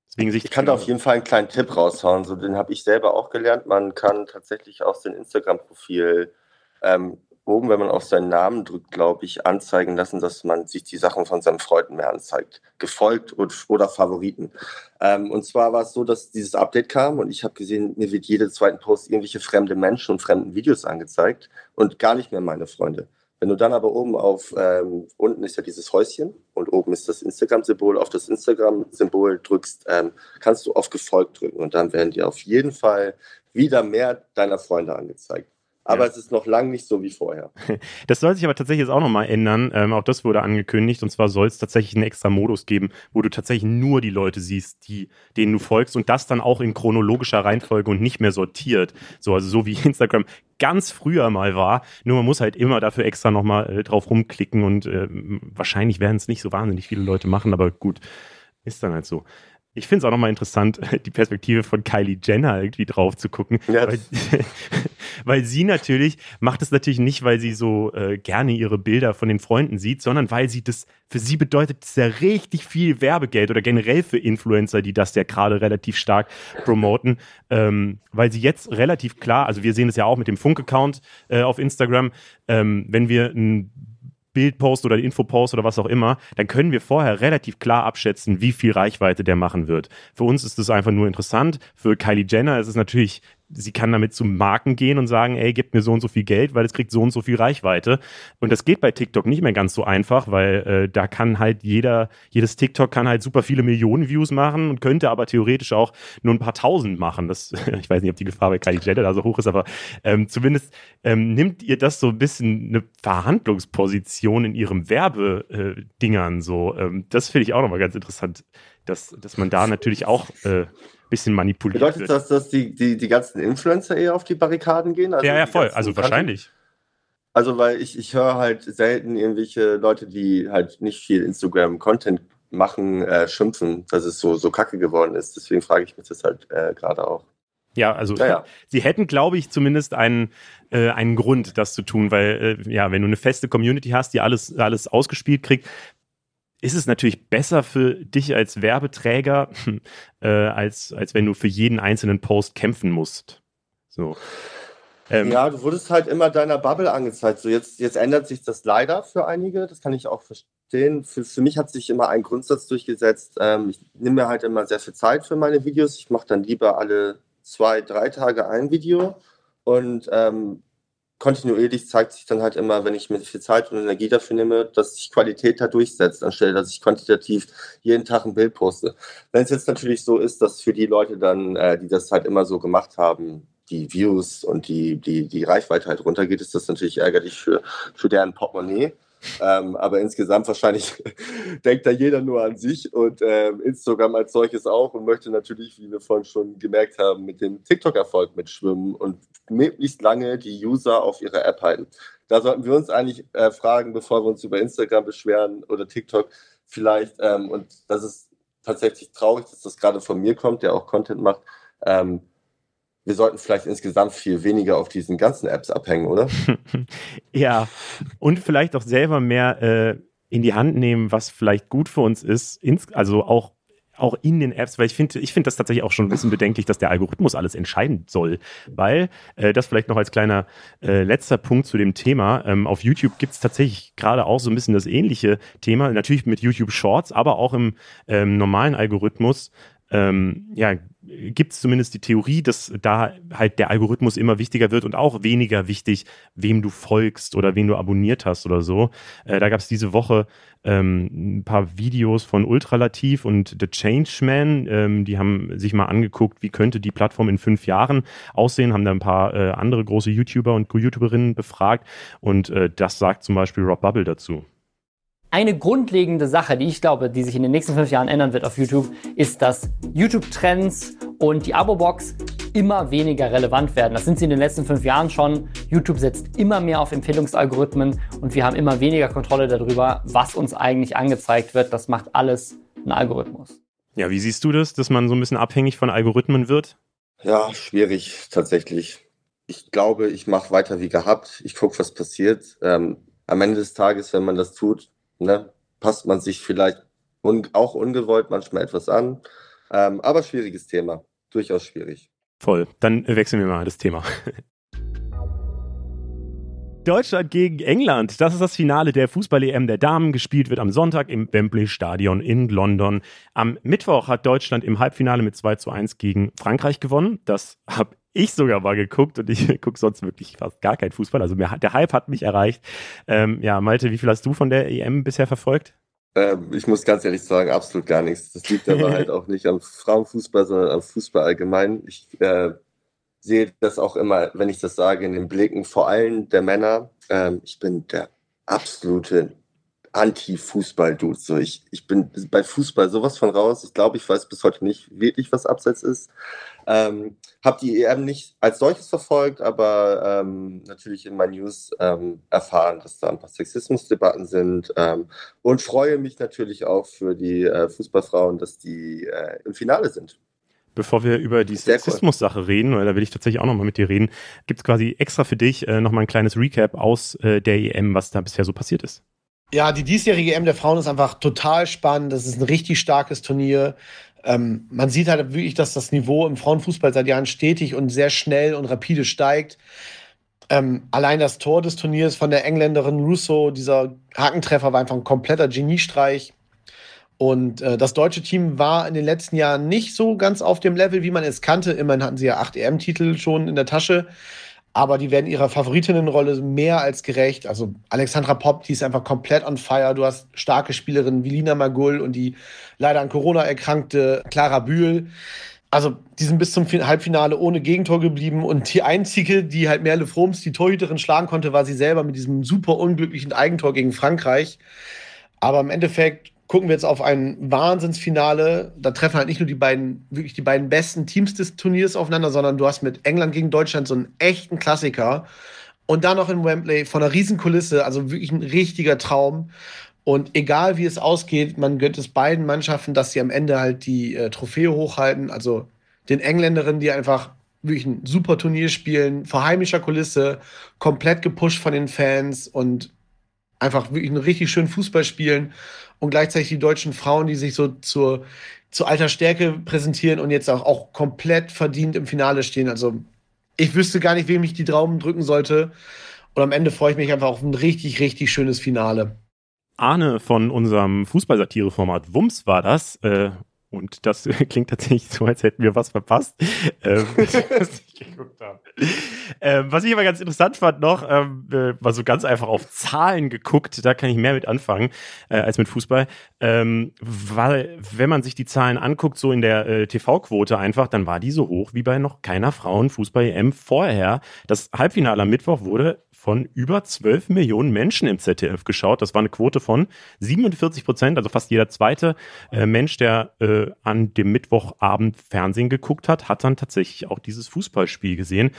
Deswegen ich kann da auf jeden Fall einen kleinen Tipp raushauen. So, den habe ich selber auch gelernt. Man kann tatsächlich aus dem Instagram-Profil ähm, oben, wenn man auf seinen Namen drückt, glaube ich, anzeigen lassen, dass man sich die Sachen von seinen Freunden mehr anzeigt. Gefolgt und, oder Favoriten. Ähm, und zwar war es so, dass dieses Update kam und ich habe gesehen, mir wird jede zweiten Post irgendwelche fremde Menschen und fremden Videos angezeigt und gar nicht mehr meine Freunde. Wenn du dann aber oben auf, ähm, unten ist ja dieses Häuschen und oben ist das Instagram-Symbol, auf das Instagram-Symbol drückst, ähm, kannst du auf Gefolgt drücken und dann werden dir auf jeden Fall wieder mehr deiner Freunde angezeigt. Aber ja. es ist noch lang nicht so wie vorher. Das soll sich aber tatsächlich jetzt auch nochmal ändern. Ähm, auch das wurde angekündigt. Und zwar soll es tatsächlich einen extra Modus geben, wo du tatsächlich nur die Leute siehst, die, denen du folgst und das dann auch in chronologischer Reihenfolge und nicht mehr sortiert. So, also so wie Instagram ganz früher mal war. Nur man muss halt immer dafür extra nochmal äh, drauf rumklicken und äh, wahrscheinlich werden es nicht so wahnsinnig viele Leute machen, aber gut, ist dann halt so. Ich finde es auch nochmal interessant, die Perspektive von Kylie Jenner irgendwie drauf zu gucken. Ja. Weil, weil, sie natürlich, macht es natürlich nicht, weil sie so äh, gerne ihre Bilder von den Freunden sieht, sondern weil sie das, für sie bedeutet es ja richtig viel Werbegeld oder generell für Influencer, die das ja gerade relativ stark promoten, ähm, weil sie jetzt relativ klar, also wir sehen es ja auch mit dem Funk-Account äh, auf Instagram, ähm, wenn wir ein Bildpost oder Infopost oder was auch immer, dann können wir vorher relativ klar abschätzen, wie viel Reichweite der machen wird. Für uns ist das einfach nur interessant. Für Kylie Jenner ist es natürlich sie kann damit zu Marken gehen und sagen, ey, gib mir so und so viel Geld, weil es kriegt so und so viel Reichweite. Und das geht bei TikTok nicht mehr ganz so einfach, weil äh, da kann halt jeder, jedes TikTok kann halt super viele Millionen Views machen und könnte aber theoretisch auch nur ein paar tausend machen. Das, ich weiß nicht, ob die Gefahr bei Kylie Jenner da so hoch ist, aber ähm, zumindest ähm, nimmt ihr das so ein bisschen eine Verhandlungsposition in ihrem Werbedingern so. Ähm, das finde ich auch nochmal ganz interessant, dass, dass man da natürlich auch äh, bisschen manipuliert Bedeutet wird. das, dass die, die, die ganzen Influencer eher auf die Barrikaden gehen? Also ja, ja, voll. Also wahrscheinlich. Also, weil ich, ich höre halt selten irgendwelche Leute, die halt nicht viel Instagram-Content machen, äh, schimpfen, dass es so, so kacke geworden ist. Deswegen frage ich mich das halt äh, gerade auch. Ja, also ja, sie hätten, glaube ich, zumindest einen, äh, einen Grund, das zu tun, weil äh, ja, wenn du eine feste Community hast, die alles, alles ausgespielt kriegt, ist es natürlich besser für dich als Werbeträger, äh, als, als wenn du für jeden einzelnen Post kämpfen musst. So. Ähm, ja, du wurdest halt immer deiner Bubble angezeigt. So jetzt, jetzt ändert sich das leider für einige, das kann ich auch verstehen. Für, für mich hat sich immer ein Grundsatz durchgesetzt. Ähm, ich nehme mir halt immer sehr viel Zeit für meine Videos. Ich mache dann lieber alle zwei, drei Tage ein Video und ähm, kontinuierlich zeigt sich dann halt immer, wenn ich mir viel Zeit und Energie dafür nehme, dass sich Qualität da durchsetzt, anstelle dass ich quantitativ jeden Tag ein Bild poste. Wenn es jetzt natürlich so ist, dass für die Leute dann, äh, die das halt immer so gemacht haben, die Views und die, die, die Reichweite halt runtergeht, ist das natürlich ärgerlich für, für deren Portemonnaie. Ähm, aber insgesamt wahrscheinlich denkt da jeder nur an sich und äh, Instagram als solches auch und möchte natürlich, wie wir vorhin schon gemerkt haben, mit dem TikTok-Erfolg mitschwimmen und möglichst lange die User auf ihrer App halten. Da sollten wir uns eigentlich äh, fragen, bevor wir uns über Instagram beschweren oder TikTok vielleicht. Ähm, und das ist tatsächlich traurig, dass das gerade von mir kommt, der auch Content macht. Ähm, wir sollten vielleicht insgesamt viel weniger auf diesen ganzen Apps abhängen, oder? ja, und vielleicht auch selber mehr äh, in die Hand nehmen, was vielleicht gut für uns ist, ins, also auch auch in den Apps, weil ich finde, ich finde das tatsächlich auch schon ein bisschen bedenklich, dass der Algorithmus alles entscheiden soll, weil äh, das vielleicht noch als kleiner äh, letzter Punkt zu dem Thema. Ähm, auf YouTube gibt es tatsächlich gerade auch so ein bisschen das ähnliche Thema, natürlich mit YouTube Shorts, aber auch im ähm, normalen Algorithmus ähm, ja, gibt es zumindest die Theorie, dass da halt der Algorithmus immer wichtiger wird und auch weniger wichtig, wem du folgst oder wen du abonniert hast oder so. Äh, da gab es diese Woche ähm, ein paar Videos von Ultralativ und The Changeman. Ähm, die haben sich mal angeguckt, wie könnte die Plattform in fünf Jahren aussehen, haben da ein paar äh, andere große YouTuber und YouTuberinnen befragt und äh, das sagt zum Beispiel Rob Bubble dazu. Eine grundlegende Sache, die ich glaube, die sich in den nächsten fünf Jahren ändern wird auf YouTube, ist, dass YouTube-Trends und die Abo-Box immer weniger relevant werden. Das sind sie in den letzten fünf Jahren schon. YouTube setzt immer mehr auf Empfehlungsalgorithmen und wir haben immer weniger Kontrolle darüber, was uns eigentlich angezeigt wird. Das macht alles ein Algorithmus. Ja, wie siehst du das, dass man so ein bisschen abhängig von Algorithmen wird? Ja, schwierig tatsächlich. Ich glaube, ich mache weiter wie gehabt. Ich gucke, was passiert. Ähm, am Ende des Tages, wenn man das tut, ne, passt man sich vielleicht un auch ungewollt manchmal etwas an. Ähm, aber schwieriges Thema, durchaus schwierig. Voll. Dann wechseln wir mal das Thema. Deutschland gegen England. Das ist das Finale der Fußball-EM der Damen. Gespielt wird am Sonntag im Wembley Stadion in London. Am Mittwoch hat Deutschland im Halbfinale mit 2 zu 1 gegen Frankreich gewonnen. Das habe ich sogar mal geguckt und ich gucke sonst wirklich fast gar kein Fußball. Also mir, der Hype hat mich erreicht. Ähm, ja, Malte, wie viel hast du von der EM bisher verfolgt? Ähm, ich muss ganz ehrlich sagen, absolut gar nichts. Das liegt aber halt auch nicht am Frauenfußball, sondern am Fußball allgemein. Ich äh, sehe das auch immer, wenn ich das sage, in den Blicken vor allem der Männer. Ähm, ich bin der absolute Anti-Fußball-Dude. So, ich, ich bin bei Fußball sowas von raus. Ich glaube, ich weiß bis heute nicht wirklich, was Abseits ist. Ähm, habe die EM nicht als solches verfolgt, aber ähm, natürlich in meinen News ähm, erfahren, dass da ein paar Sexismusdebatten sind ähm, und freue mich natürlich auch für die äh, Fußballfrauen, dass die äh, im Finale sind. Bevor wir über die Sexismus-Sache reden, weil da will ich tatsächlich auch nochmal mit dir reden, gibt es quasi extra für dich äh, nochmal ein kleines Recap aus äh, der EM, was da bisher so passiert ist. Ja, die diesjährige EM der Frauen ist einfach total spannend. Das ist ein richtig starkes Turnier. Ähm, man sieht halt wirklich, dass das Niveau im Frauenfußball seit Jahren stetig und sehr schnell und rapide steigt. Ähm, allein das Tor des Turniers von der Engländerin Russo, dieser Hakentreffer war einfach ein kompletter Geniestreich. Und äh, das deutsche Team war in den letzten Jahren nicht so ganz auf dem Level, wie man es kannte. Immerhin hatten sie ja acht EM-Titel schon in der Tasche aber die werden ihrer Favoritinnenrolle mehr als gerecht. Also Alexandra Popp, die ist einfach komplett on fire. Du hast starke Spielerinnen wie Lina Magul und die leider an Corona erkrankte Clara Bühl. Also die sind bis zum Halbfinale ohne Gegentor geblieben und die einzige, die halt Merle Froms, die Torhüterin, schlagen konnte, war sie selber mit diesem super unglücklichen Eigentor gegen Frankreich. Aber im Endeffekt gucken wir jetzt auf ein Wahnsinnsfinale. Da treffen halt nicht nur die beiden, wirklich die beiden besten Teams des Turniers aufeinander, sondern du hast mit England gegen Deutschland so einen echten Klassiker. Und dann noch in Wembley von einer Riesenkulisse, also wirklich ein richtiger Traum. Und egal wie es ausgeht, man gönnt es beiden Mannschaften, dass sie am Ende halt die äh, Trophäe hochhalten. Also den Engländerinnen, die einfach wirklich ein super Turnier spielen, vor heimischer Kulisse, komplett gepusht von den Fans und einfach wirklich einen richtig schönen Fußball spielen und gleichzeitig die deutschen Frauen, die sich so zur, zur alter Stärke präsentieren und jetzt auch, auch komplett verdient im Finale stehen. Also ich wüsste gar nicht, wem ich die Daumen drücken sollte. Und am Ende freue ich mich einfach auf ein richtig, richtig schönes Finale. Arne von unserem Fußballsatire-Format Wumms war das. Äh, und das klingt tatsächlich so, als hätten wir was verpasst. Ähm, was, ich ähm, was ich aber ganz interessant fand noch, ähm, äh, war so ganz einfach auf Zahlen geguckt, da kann ich mehr mit anfangen äh, als mit Fußball. Ähm, weil, wenn man sich die Zahlen anguckt, so in der äh, TV-Quote einfach, dann war die so hoch wie bei noch keiner Frauen-Fußball-EM vorher. Das Halbfinale am Mittwoch wurde von über 12 Millionen Menschen im ZDF geschaut. Das war eine Quote von 47 Prozent, also fast jeder zweite äh, Mensch, der äh, an dem Mittwochabend Fernsehen geguckt hat, hat dann tatsächlich auch dieses Fußballspiel gesehen.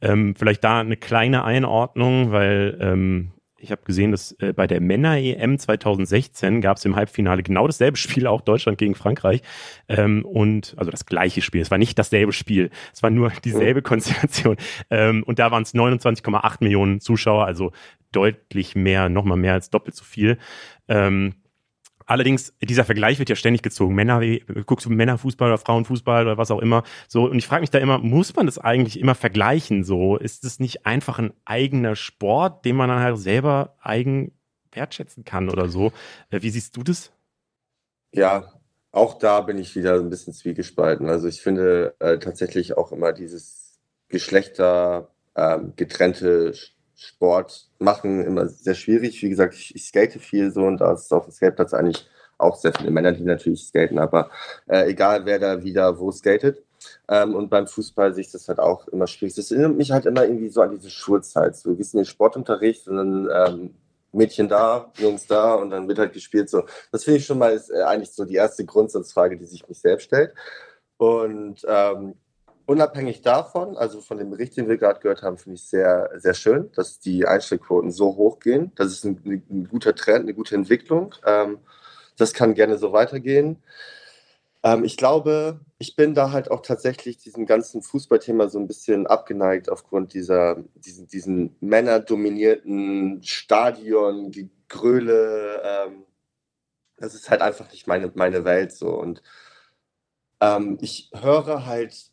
Ähm, vielleicht da eine kleine Einordnung, weil ähm, ich habe gesehen, dass äh, bei der Männer-EM 2016 gab es im Halbfinale genau dasselbe Spiel, auch Deutschland gegen Frankreich. Ähm, und also das gleiche Spiel. Es war nicht dasselbe Spiel. Es war nur dieselbe mhm. Konstellation. Ähm, und da waren es 29,8 Millionen Zuschauer, also deutlich mehr, nochmal mehr als doppelt so viel. Ähm, Allerdings, dieser Vergleich wird ja ständig gezogen. Männer, guckst du Männerfußball oder Frauenfußball oder was auch immer. So, und ich frage mich da immer, muss man das eigentlich immer vergleichen? So, ist das nicht einfach ein eigener Sport, den man dann halt selber eigen wertschätzen kann oder so? Äh, wie siehst du das? Ja, auch da bin ich wieder ein bisschen zwiegespalten. Also ich finde äh, tatsächlich auch immer dieses Geschlechter ähm, getrennte Sport machen immer sehr schwierig. Wie gesagt, ich, ich skate viel so und da ist auf dem Skateplatz eigentlich auch sehr viele Männer, die natürlich skaten, aber äh, egal wer da wieder wo skatet. Ähm, und beim Fußball sehe ich das halt auch immer schwierig. Das erinnert mich halt immer irgendwie so an diese Schulzeit. So, wir gehst in den Sportunterricht und dann ähm, Mädchen da, Jungs da und dann wird halt gespielt. So, das finde ich schon mal ist, äh, eigentlich so die erste Grundsatzfrage, die sich mich selbst stellt. Und ähm, unabhängig davon, also von dem Bericht, den wir gerade gehört haben, finde ich sehr, sehr schön, dass die Einstellquoten so hoch gehen. Das ist ein, ein guter Trend, eine gute Entwicklung. Ähm, das kann gerne so weitergehen. Ähm, ich glaube, ich bin da halt auch tatsächlich diesem ganzen Fußballthema so ein bisschen abgeneigt aufgrund dieser, diesen, diesen männerdominierten Stadion, Gegröle. Ähm, das ist halt einfach nicht meine, meine Welt so. Und ähm, ich höre halt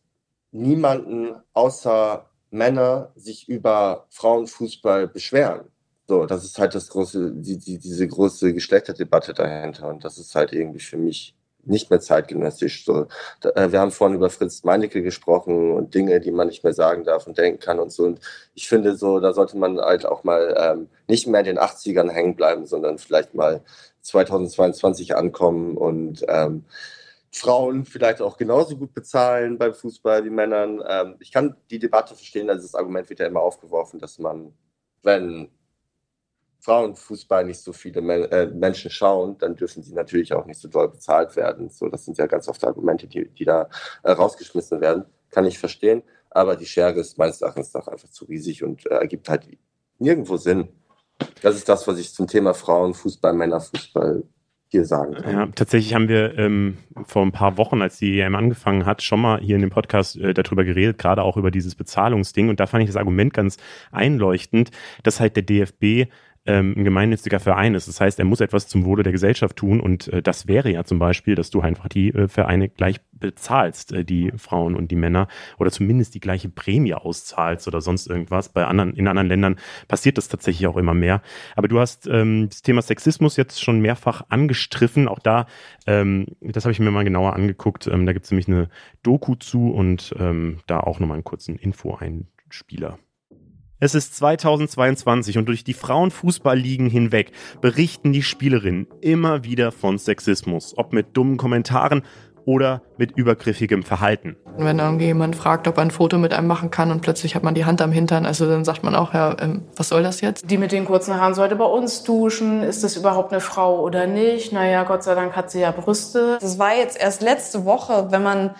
niemanden außer Männer sich über Frauenfußball beschweren. So, das ist halt das große, die, die, diese große Geschlechterdebatte dahinter. Und das ist halt irgendwie für mich nicht mehr zeitgenössisch. So, da, äh, wir haben vorhin über Fritz Meinecke gesprochen und Dinge, die man nicht mehr sagen darf und denken kann und so. Und ich finde so, da sollte man halt auch mal ähm, nicht mehr in den 80ern hängen bleiben, sondern vielleicht mal 2022 ankommen und ähm, Frauen vielleicht auch genauso gut bezahlen beim Fußball wie Männern. Ähm, ich kann die Debatte verstehen, also das Argument wird ja immer aufgeworfen, dass man, wenn Frauenfußball nicht so viele Men äh, Menschen schauen, dann dürfen sie natürlich auch nicht so doll bezahlt werden. So, das sind ja ganz oft Argumente, die, die da äh, rausgeschmissen werden. Kann ich verstehen. Aber die Schere ist meines Erachtens doch einfach zu riesig und äh, ergibt halt nirgendwo Sinn. Das ist das, was ich zum Thema Frauenfußball, Männerfußball hier sagen kann. Ja, tatsächlich haben wir ähm, vor ein paar Wochen, als die EM angefangen hat, schon mal hier in dem Podcast äh, darüber geredet, gerade auch über dieses Bezahlungsding. Und da fand ich das Argument ganz einleuchtend, dass halt der DFB ähm, ein gemeinnütziger Verein ist. Das heißt, er muss etwas zum Wohle der Gesellschaft tun und äh, das wäre ja zum Beispiel, dass du einfach die äh, Vereine gleich bezahlst, äh, die Frauen und die Männer oder zumindest die gleiche Prämie auszahlst oder sonst irgendwas. Bei anderen, in anderen Ländern passiert das tatsächlich auch immer mehr. Aber du hast ähm, das Thema Sexismus jetzt schon mehrfach angestriffen. Auch da, ähm, das habe ich mir mal genauer angeguckt. Ähm, da gibt es nämlich eine Doku zu und ähm, da auch nochmal einen kurzen Info-Einspieler. Es ist 2022 und durch die Frauenfußballligen hinweg berichten die Spielerinnen immer wieder von Sexismus, ob mit dummen Kommentaren oder mit übergriffigem Verhalten. Wenn irgendwie jemand fragt, ob er ein Foto mit einem machen kann und plötzlich hat man die Hand am Hintern, also dann sagt man auch, ja, ähm, was soll das jetzt? Die mit den kurzen Haaren sollte bei uns duschen. Ist das überhaupt eine Frau oder nicht? Naja, Gott sei Dank hat sie ja Brüste. Das war jetzt erst letzte Woche, wenn man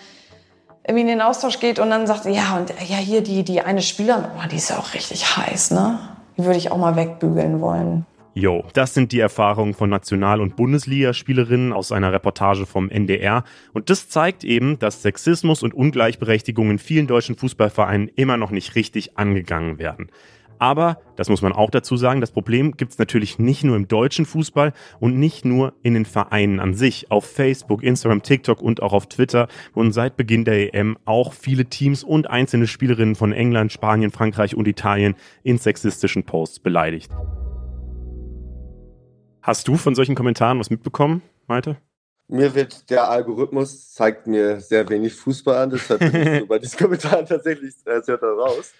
irgendwie in den Austausch geht und dann sagt, ja, und ja, hier die, die eine Spielerin, oh, die ist ja auch richtig heiß, ne? Die würde ich auch mal wegbügeln wollen. Jo, das sind die Erfahrungen von National- und Bundesligaspielerinnen aus einer Reportage vom NDR. Und das zeigt eben, dass Sexismus und Ungleichberechtigung in vielen deutschen Fußballvereinen immer noch nicht richtig angegangen werden. Aber, das muss man auch dazu sagen, das Problem gibt es natürlich nicht nur im deutschen Fußball und nicht nur in den Vereinen an sich. Auf Facebook, Instagram, TikTok und auch auf Twitter wurden seit Beginn der EM auch viele Teams und einzelne Spielerinnen von England, Spanien, Frankreich und Italien in sexistischen Posts beleidigt. Hast du von solchen Kommentaren was mitbekommen, Malte? Mir wird der Algorithmus zeigt mir sehr wenig Fußball an, deshalb bin ich bei diesen Kommentaren tatsächlich äh, sehr da raus.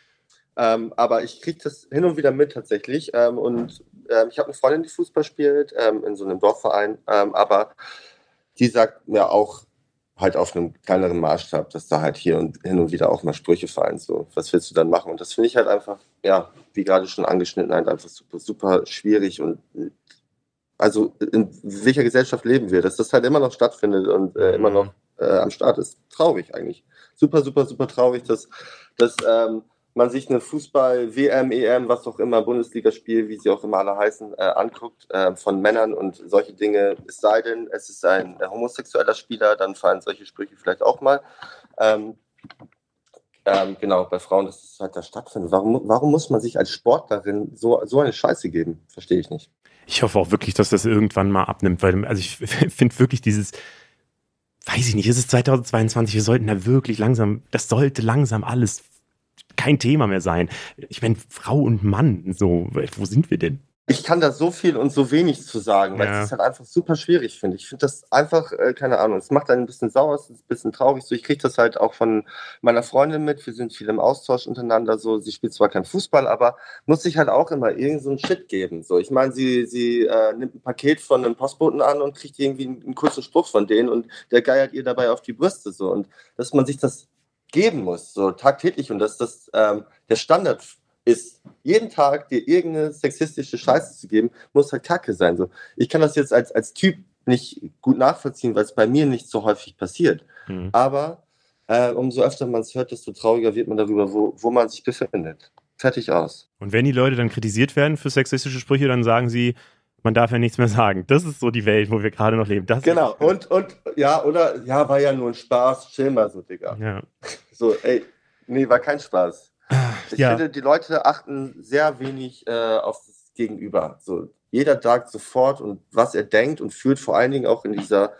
Ähm, aber ich kriege das hin und wieder mit tatsächlich. Ähm, und ähm, ich habe eine Freundin, die Fußball spielt, ähm, in so einem Dorfverein. Ähm, aber die sagt mir auch halt auf einem kleineren Maßstab, dass da halt hier und hin und wieder auch mal Sprüche fallen. So, was willst du dann machen? Und das finde ich halt einfach, ja, wie gerade schon angeschnitten, halt einfach super, super schwierig und also in welcher Gesellschaft leben wir, dass das halt immer noch stattfindet und äh, immer noch äh, am Start ist. Traurig eigentlich. Super, super, super traurig, dass, dass ähm, man sich eine Fußball, WM, EM, was auch immer, Bundesligaspiel, wie sie auch immer alle heißen, äh, anguckt, äh, von Männern und solche Dinge, es sei denn, es ist ein äh, homosexueller Spieler, dann fallen solche Sprüche vielleicht auch mal. Ähm, ähm, genau, bei Frauen, dass es halt da stattfindet. Warum, warum muss man sich als Sportlerin so, so eine Scheiße geben? Verstehe ich nicht. Ich hoffe auch wirklich, dass das irgendwann mal abnimmt, weil also ich finde wirklich dieses, weiß ich nicht, es ist 2022, wir sollten da wirklich langsam, das sollte langsam alles kein Thema mehr sein. Ich meine, Frau und Mann, so, wo sind wir denn? Ich kann da so viel und so wenig zu sagen, weil ja. es ist halt einfach super schwierig, finde ich. Ich finde das einfach, äh, keine Ahnung, es macht einen ein bisschen sauer, es ist ein bisschen traurig. So, ich kriege das halt auch von meiner Freundin mit. Wir sind viel im Austausch untereinander. So, sie spielt zwar kein Fußball, aber muss sich halt auch immer irgend so Shit geben. So, ich meine, sie, sie äh, nimmt ein Paket von einem Postboten an und kriegt irgendwie einen, einen kurzen Spruch von denen und der geiert ihr dabei auf die Brüste. So, und dass man sich das geben muss, so tagtäglich und dass das ähm, der Standard ist, jeden Tag dir irgendeine sexistische Scheiße zu geben, muss halt Kacke sein. So. Ich kann das jetzt als, als Typ nicht gut nachvollziehen, weil es bei mir nicht so häufig passiert. Mhm. Aber äh, umso öfter man es hört, desto trauriger wird man darüber, wo, wo man sich befindet. Fertig aus. Und wenn die Leute dann kritisiert werden für sexistische Sprüche, dann sagen sie, man darf ja nichts mehr sagen. Das ist so die Welt, wo wir gerade noch leben. Das genau, und, und ja, oder ja, war ja nur ein Spaß, chill mal so, Digga. Ja. So, ey, nee, war kein Spaß. Ich ja. finde, die Leute achten sehr wenig äh, auf das Gegenüber. So, jeder sagt sofort und was er denkt und fühlt, vor allen Dingen auch in dieser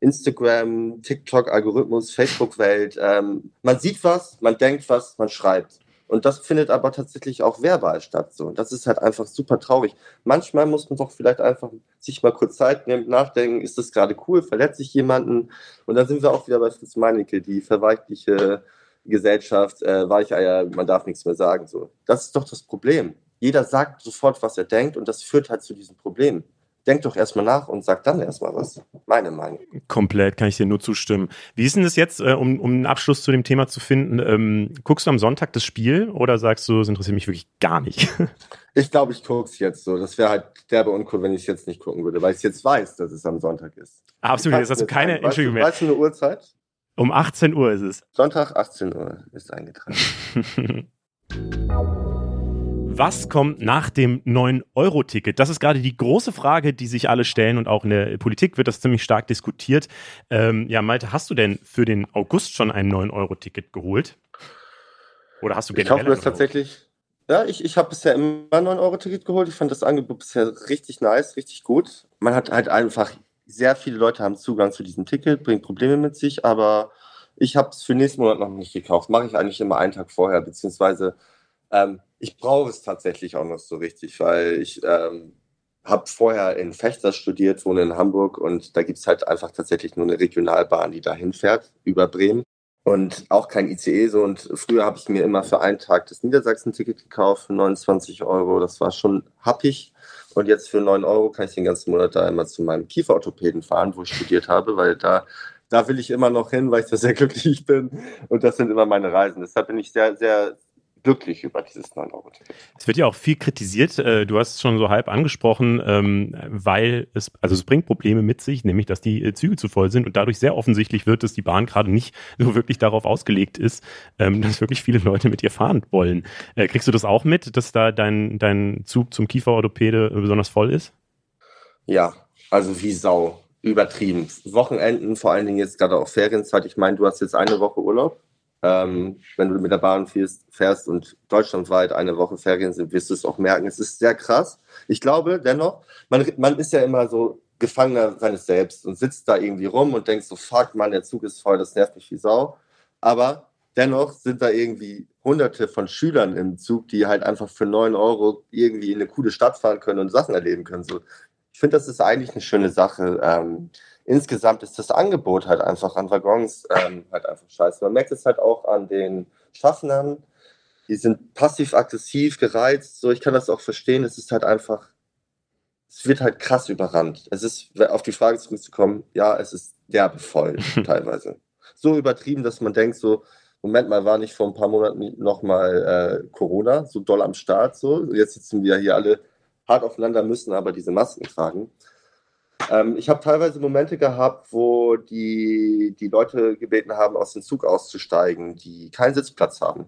Instagram, TikTok, Algorithmus, Facebook-Welt. Ähm, man sieht was, man denkt was, man schreibt. Und das findet aber tatsächlich auch verbal statt. So. Und das ist halt einfach super traurig. Manchmal muss man doch vielleicht einfach sich mal kurz Zeit nehmen, nachdenken, ist das gerade cool, verletze ich jemanden? Und dann sind wir auch wieder bei Fritz Meinecke, die verweichliche Gesellschaft, äh, Weicheier, man darf nichts mehr sagen. So. Das ist doch das Problem. Jeder sagt sofort, was er denkt und das führt halt zu diesem Problem. Denk doch erstmal nach und sag dann erstmal was. Meine Meinung. Komplett, kann ich dir nur zustimmen. Wie ist denn das jetzt, äh, um, um einen Abschluss zu dem Thema zu finden? Ähm, guckst du am Sonntag das Spiel oder sagst du, es interessiert mich wirklich gar nicht? Ich glaube, ich gucke es jetzt so. Das wäre halt derbe uncool, wenn ich es jetzt nicht gucken würde, weil ich jetzt weiß, dass es am Sonntag ist. Absolut, jetzt hast du keine weißt Entschuldigung mehr. Weißt du eine Uhrzeit? Um 18 Uhr ist es. Sonntag 18 Uhr ist eingetragen. Was kommt nach dem 9-Euro-Ticket? Das ist gerade die große Frage, die sich alle stellen und auch in der Politik wird das ziemlich stark diskutiert. Ähm, ja, Malte, hast du denn für den August schon ein 9-Euro-Ticket geholt? Oder hast du Ich generell kaufe mir das tatsächlich. Ja, ich, ich habe bisher immer ein 9-Euro-Ticket geholt. Ich fand das Angebot bisher richtig nice, richtig gut. Man hat halt einfach, sehr viele Leute haben Zugang zu diesem Ticket, bringt Probleme mit sich, aber ich habe es für nächsten Monat noch nicht gekauft. Mache ich eigentlich immer einen Tag vorher, beziehungsweise ähm, ich brauche es tatsächlich auch noch so richtig, weil ich ähm, habe vorher in Fechter studiert, wohne in Hamburg und da gibt es halt einfach tatsächlich nur eine Regionalbahn, die dahin fährt, über Bremen. Und auch kein ICE so. Und früher habe ich mir immer für einen Tag das Niedersachsen-Ticket gekauft für 29 Euro. Das war schon happig. Und jetzt für 9 Euro kann ich den ganzen Monat da immer zu meinem Kieferorthopäden fahren, wo ich studiert habe, weil da, da will ich immer noch hin, weil ich da sehr glücklich bin. Und das sind immer meine Reisen. Deshalb bin ich sehr, sehr glücklich über dieses 9-Euro-Ticket. Es wird ja auch viel kritisiert. äh, Du hast es schon so halb angesprochen, ähm, weil es, also es bringt Probleme mit sich, nämlich, dass die äh, Züge zu voll sind und dadurch sehr offensichtlich wird, dass die Bahn gerade nicht so wirklich darauf ausgelegt ist, ähm, dass wirklich viele Leute mit ihr fahren wollen. Äh, Kriegst du das auch mit, dass da dein, dein Zug zum Kieferorthopäde besonders voll ist? Ja, also wie Sau. Übertrieben. Wochenenden, vor allen Dingen jetzt gerade auch Ferienzeit. Ich meine, du hast jetzt eine Woche Urlaub. Ähm, wenn du mit der Bahn fährst, und deutschlandweit eine Woche Ferien sind, wirst du es auch merken. Es ist sehr krass. Ich glaube dennoch, man, man ist ja immer so Gefangener seines Selbst und sitzt da irgendwie rum und denkt so, fuck, Mann, der Zug ist voll, das nervt mich wie Sau. Aber dennoch sind da irgendwie hunderte von Schülern im Zug, die halt einfach für 9 Euro irgendwie in eine coole Stadt fahren können und Sachen erleben können. So, ich finde, das ist eigentlich eine schöne Sache. Ähm, insgesamt ist das Angebot halt einfach an Waggons ähm, halt einfach scheiße. Man merkt es halt auch an den Schaffnern. Die sind passiv-aggressiv gereizt. So, ich kann das auch verstehen. Es ist halt einfach, es wird halt krass überrannt. Es ist, auf die Frage zurückzukommen, ja, es ist derbe voll teilweise. So übertrieben, dass man denkt so, Moment mal, war nicht vor ein paar Monaten nochmal äh, Corona so doll am Start so. Jetzt sitzen wir hier alle hart aufeinander, müssen aber diese Masken tragen. Ähm, ich habe teilweise Momente gehabt, wo die, die Leute gebeten haben, aus dem Zug auszusteigen, die keinen Sitzplatz haben.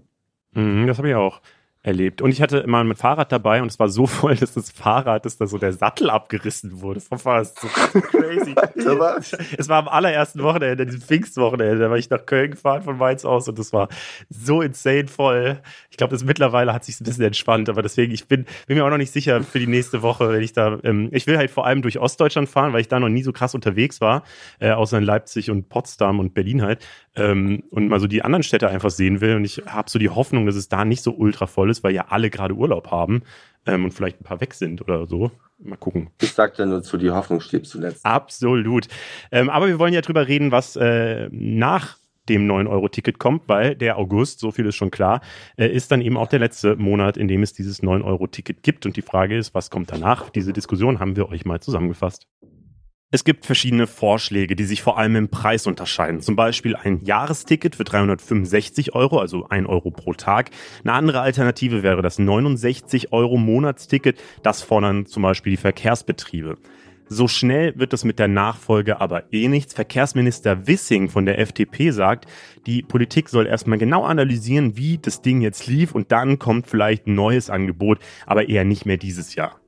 Mhm, das habe ich auch erlebt. Und ich hatte immer ein Fahrrad dabei und es war so voll, dass das Fahrrad, dass da so der Sattel abgerissen wurde. Das war so crazy. Es war am allerersten Wochenende, diesem Pfingstwochenende, da war ich nach Köln gefahren von Mainz aus und das war so insane voll. Ich glaube, das mittlerweile hat sich ein bisschen entspannt, aber deswegen, ich bin, bin mir auch noch nicht sicher für die nächste Woche, wenn ich da, ähm, ich will halt vor allem durch Ostdeutschland fahren, weil ich da noch nie so krass unterwegs war, äh, außer in Leipzig und Potsdam und Berlin halt, ähm, und mal so die anderen Städte einfach sehen will und ich habe so die Hoffnung, dass es da nicht so ultra voll ist, weil ja alle gerade Urlaub haben ähm, und vielleicht ein paar weg sind oder so. Mal gucken. Ich sagte nur zu, die Hoffnung stirbt zuletzt. Absolut. Ähm, aber wir wollen ja drüber reden, was äh, nach dem 9-Euro-Ticket kommt, weil der August, so viel ist schon klar, äh, ist dann eben auch der letzte Monat, in dem es dieses 9-Euro-Ticket gibt. Und die Frage ist, was kommt danach? Diese Diskussion haben wir euch mal zusammengefasst. Es gibt verschiedene Vorschläge, die sich vor allem im Preis unterscheiden. Zum Beispiel ein Jahresticket für 365 Euro, also 1 Euro pro Tag. Eine andere Alternative wäre das 69 Euro Monatsticket. Das fordern zum Beispiel die Verkehrsbetriebe. So schnell wird es mit der Nachfolge aber eh nichts. Verkehrsminister Wissing von der FDP sagt, die Politik soll erstmal genau analysieren, wie das Ding jetzt lief und dann kommt vielleicht ein neues Angebot, aber eher nicht mehr dieses Jahr.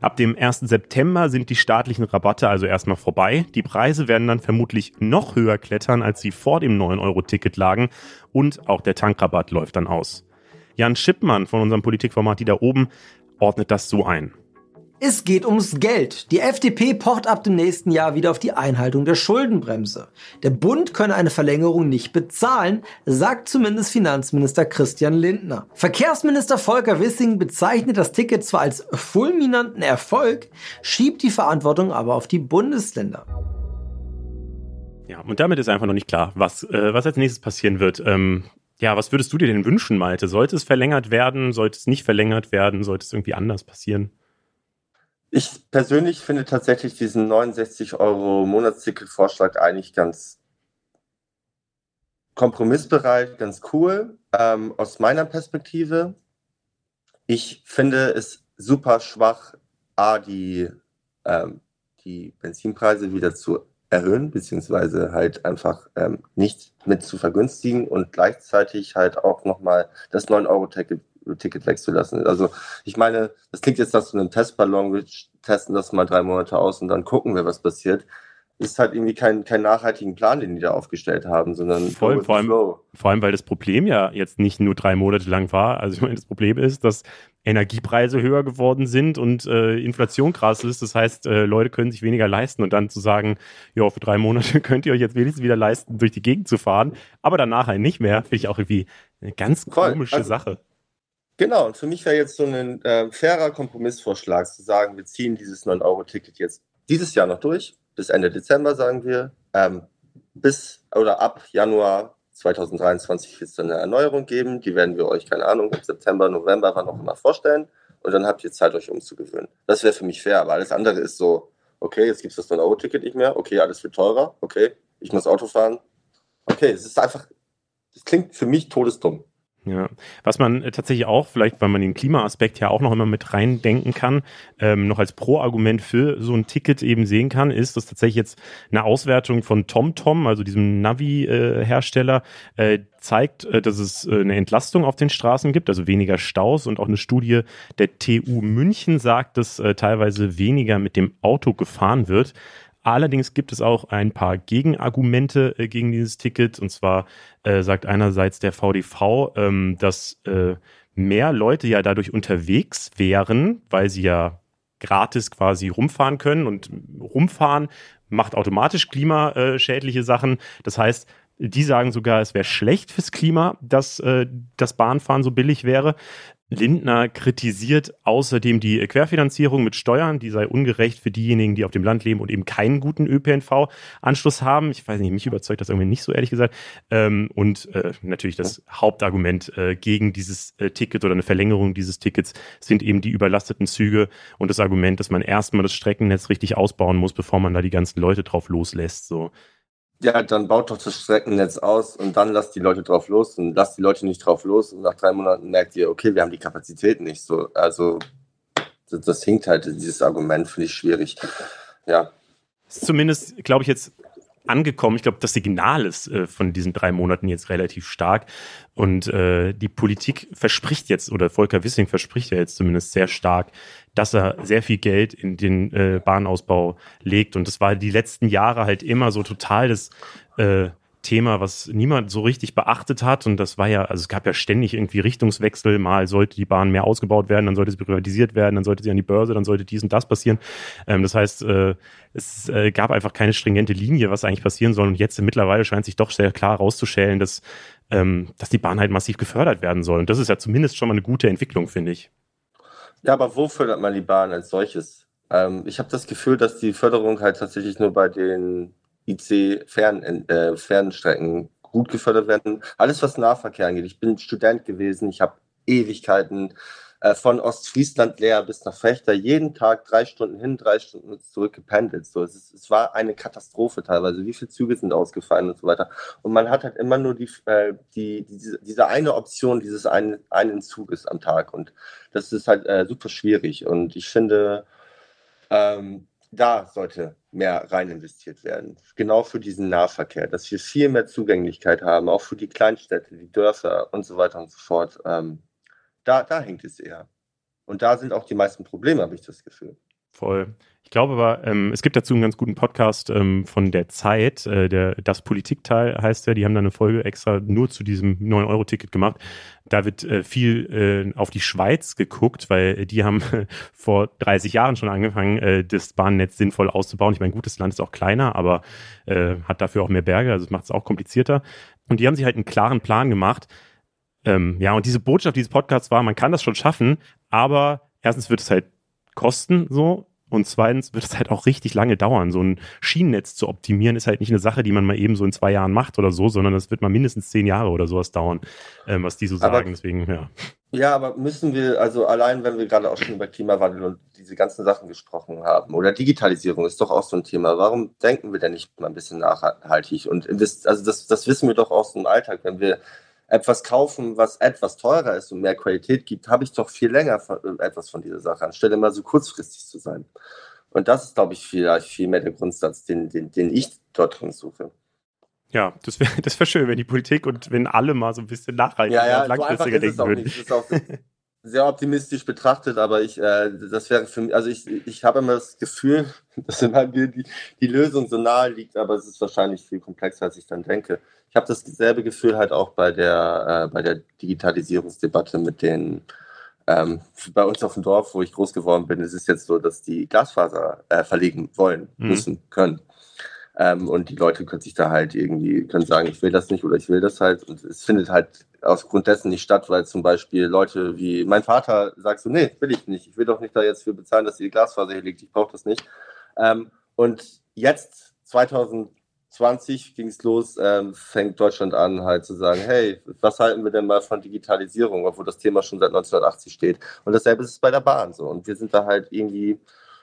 Ab dem 1. September sind die staatlichen Rabatte also erstmal vorbei. Die Preise werden dann vermutlich noch höher klettern, als sie vor dem 9-Euro-Ticket lagen. Und auch der Tankrabatt läuft dann aus. Jan Schippmann von unserem Politikformat Die da oben ordnet das so ein. Es geht ums Geld. Die FDP pocht ab dem nächsten Jahr wieder auf die Einhaltung der Schuldenbremse. Der Bund könne eine Verlängerung nicht bezahlen, sagt zumindest Finanzminister Christian Lindner. Verkehrsminister Volker Wissing bezeichnet das Ticket zwar als fulminanten Erfolg, schiebt die Verantwortung aber auf die Bundesländer. Ja, und damit ist einfach noch nicht klar, was, äh, was als nächstes passieren wird. Ähm, ja, was würdest du dir denn wünschen, Malte? Sollte es verlängert werden? Sollte es nicht verlängert werden? Sollte es irgendwie anders passieren? Ich persönlich finde tatsächlich diesen 69 Euro Monatsticket-Vorschlag eigentlich ganz kompromissbereit, ganz cool ähm, aus meiner Perspektive. Ich finde es super schwach, A, die, ähm, die Benzinpreise wieder zu erhöhen, beziehungsweise halt einfach ähm, nicht mit zu vergünstigen und gleichzeitig halt auch nochmal das 9-Euro-Ticket Ticket wegzulassen. Also ich meine, das klingt jetzt nach so einem Testballon, wir testen das mal drei Monate aus und dann gucken wir, was passiert ist halt irgendwie kein, kein nachhaltigen Plan, den die da aufgestellt haben, sondern Voll, vor, allem, vor allem, weil das Problem ja jetzt nicht nur drei Monate lang war. Also ich meine, das Problem ist, dass Energiepreise höher geworden sind und äh, Inflation krass ist. Das heißt, äh, Leute können sich weniger leisten und dann zu sagen, ja, für drei Monate könnt ihr euch jetzt wenigstens wieder leisten, durch die Gegend zu fahren, aber danach halt nicht mehr, finde ich auch irgendwie eine ganz komische also, Sache. Genau, und für mich wäre jetzt so ein äh, fairer Kompromissvorschlag zu sagen, wir ziehen dieses 9-Euro-Ticket jetzt dieses Jahr noch durch bis Ende Dezember, sagen wir. Ähm, bis oder ab Januar 2023 wird es dann eine Erneuerung geben. Die werden wir euch, keine Ahnung, im September, November, wann auch immer vorstellen. Und dann habt ihr Zeit, euch umzugewöhnen. Das wäre für mich fair, aber alles andere ist so, okay, jetzt gibt es das 9-Euro-Ticket nicht mehr. Okay, alles wird teurer. Okay, ich muss Auto fahren. Okay, es ist einfach, es klingt für mich todesdumm. Ja, was man äh, tatsächlich auch, vielleicht weil man den Klimaaspekt ja auch noch immer mit reindenken kann, ähm, noch als Pro-Argument für so ein Ticket eben sehen kann, ist, dass tatsächlich jetzt eine Auswertung von TomTom, also diesem Navi-Hersteller, äh, zeigt, äh, dass es äh, eine Entlastung auf den Straßen gibt, also weniger Staus und auch eine Studie der TU München sagt, dass äh, teilweise weniger mit dem Auto gefahren wird. Allerdings gibt es auch ein paar Gegenargumente äh, gegen dieses Ticket. Und zwar äh, sagt einerseits der VDV, ähm, dass äh, mehr Leute ja dadurch unterwegs wären, weil sie ja gratis quasi rumfahren können. Und rumfahren macht automatisch klimaschädliche Sachen. Das heißt, die sagen sogar, es wäre schlecht fürs Klima, dass äh, das Bahnfahren so billig wäre. Lindner kritisiert außerdem die Querfinanzierung mit Steuern, die sei ungerecht für diejenigen, die auf dem Land leben und eben keinen guten ÖPNV-Anschluss haben. Ich weiß nicht, mich überzeugt das irgendwie nicht so ehrlich gesagt. Ähm, und äh, natürlich das Hauptargument äh, gegen dieses äh, Ticket oder eine Verlängerung dieses Tickets sind eben die überlasteten Züge und das Argument, dass man erstmal das Streckennetz richtig ausbauen muss, bevor man da die ganzen Leute drauf loslässt. So ja, dann baut doch das Streckennetz aus und dann lasst die Leute drauf los und lasst die Leute nicht drauf los und nach drei Monaten merkt ihr, okay, wir haben die Kapazität nicht so. Also das, das hinkt halt, dieses Argument finde ich schwierig. Ja. Zumindest, glaube ich, jetzt angekommen. Ich glaube, das Signal ist äh, von diesen drei Monaten jetzt relativ stark. Und äh, die Politik verspricht jetzt, oder Volker Wissing verspricht ja jetzt zumindest sehr stark, dass er sehr viel Geld in den äh, Bahnausbau legt. Und das war die letzten Jahre halt immer so total das äh, Thema, was niemand so richtig beachtet hat. Und das war ja, also es gab ja ständig irgendwie Richtungswechsel. Mal sollte die Bahn mehr ausgebaut werden, dann sollte sie privatisiert werden, dann sollte sie an die Börse, dann sollte dies und das passieren. Ähm, das heißt, äh, es äh, gab einfach keine stringente Linie, was eigentlich passieren soll. Und jetzt mittlerweile scheint sich doch sehr klar herauszustellen, dass, ähm, dass die Bahn halt massiv gefördert werden soll. Und das ist ja zumindest schon mal eine gute Entwicklung, finde ich. Ja, aber wo fördert man die Bahn als solches? Ähm, ich habe das Gefühl, dass die Förderung halt tatsächlich nur bei den IC-Fernstrecken äh, gut gefördert werden. Alles, was Nahverkehr angeht. Ich bin Student gewesen, ich habe Ewigkeiten äh, von Ostfriesland leer bis nach Fechter, jeden Tag drei Stunden hin, drei Stunden zurück gependelt. So, es, ist, es war eine Katastrophe teilweise. Wie viele Züge sind ausgefallen und so weiter. Und man hat halt immer nur die, äh, die, diese, diese eine Option dieses einen, einen Zuges am Tag. Und das ist halt äh, super schwierig. Und ich finde, ähm, da sollte mehr rein investiert werden. Genau für diesen Nahverkehr, dass wir viel mehr Zugänglichkeit haben, auch für die Kleinstädte, die Dörfer und so weiter und so fort. Ähm, da, da hängt es eher. Und da sind auch die meisten Probleme, habe ich das Gefühl. Voll. Ich glaube aber, ähm, es gibt dazu einen ganz guten Podcast ähm, von der Zeit, äh, der Das Politikteil heißt der, die haben da eine Folge extra nur zu diesem 9-Euro-Ticket gemacht. Da wird äh, viel äh, auf die Schweiz geguckt, weil die haben vor 30 Jahren schon angefangen, äh, das Bahnnetz sinnvoll auszubauen. Ich meine, gutes Land ist auch kleiner, aber äh, hat dafür auch mehr Berge, also macht es auch komplizierter. Und die haben sich halt einen klaren Plan gemacht. Ähm, ja, und diese Botschaft dieses Podcasts war, man kann das schon schaffen, aber erstens wird es halt kosten so Und zweitens wird es halt auch richtig lange dauern. So ein Schienennetz zu optimieren ist halt nicht eine Sache, die man mal eben so in zwei Jahren macht oder so, sondern das wird mal mindestens zehn Jahre oder sowas dauern, ähm, was die so sagen. Aber, Deswegen, ja. Ja, aber müssen wir, also allein, wenn wir gerade auch schon über Klimawandel und diese ganzen Sachen gesprochen haben, oder Digitalisierung ist doch auch so ein Thema. Warum denken wir denn nicht mal ein bisschen nachhaltig? Und das, also das, das wissen wir doch aus dem Alltag. Wenn wir etwas kaufen, was etwas teurer ist und mehr Qualität gibt, habe ich doch viel länger äh, etwas von dieser Sache, anstelle mal so kurzfristig zu sein. Und das ist, glaube ich, vielleicht viel mehr der Grundsatz, den, den, den ich dort drin suche. Ja, das wäre das wär schön, wenn die Politik und wenn alle mal so ein bisschen nachhaltiger ja, ja, und langfristiger denken würden. Das ist auch sehr optimistisch betrachtet, aber ich, äh, das wäre für mich, also ich, ich habe immer das Gefühl, dass immer die, die Lösung so nahe liegt, aber es ist wahrscheinlich viel komplexer, als ich dann denke. Ich habe dasselbe Gefühl halt auch bei der, äh, bei der Digitalisierungsdebatte mit den, ähm, bei uns auf dem Dorf, wo ich groß geworden bin, ist es jetzt so, dass die Glasfaser äh, verlegen wollen, mhm. müssen, können. Ähm, und die Leute können sich da halt irgendwie, können sagen, ich will das nicht oder ich will das halt. Und es findet halt aufgrund dessen nicht statt, weil zum Beispiel Leute wie mein Vater sagt so, nee, will ich nicht. Ich will doch nicht da jetzt für bezahlen, dass die Glasfaser hier liegt. Ich brauche das nicht. Ähm, und jetzt, 2020 ging es los, ähm, fängt Deutschland an halt zu sagen, hey, was halten wir denn mal von Digitalisierung, obwohl das Thema schon seit 1980 steht. Und dasselbe ist es bei der Bahn so. Und wir sind da halt irgendwie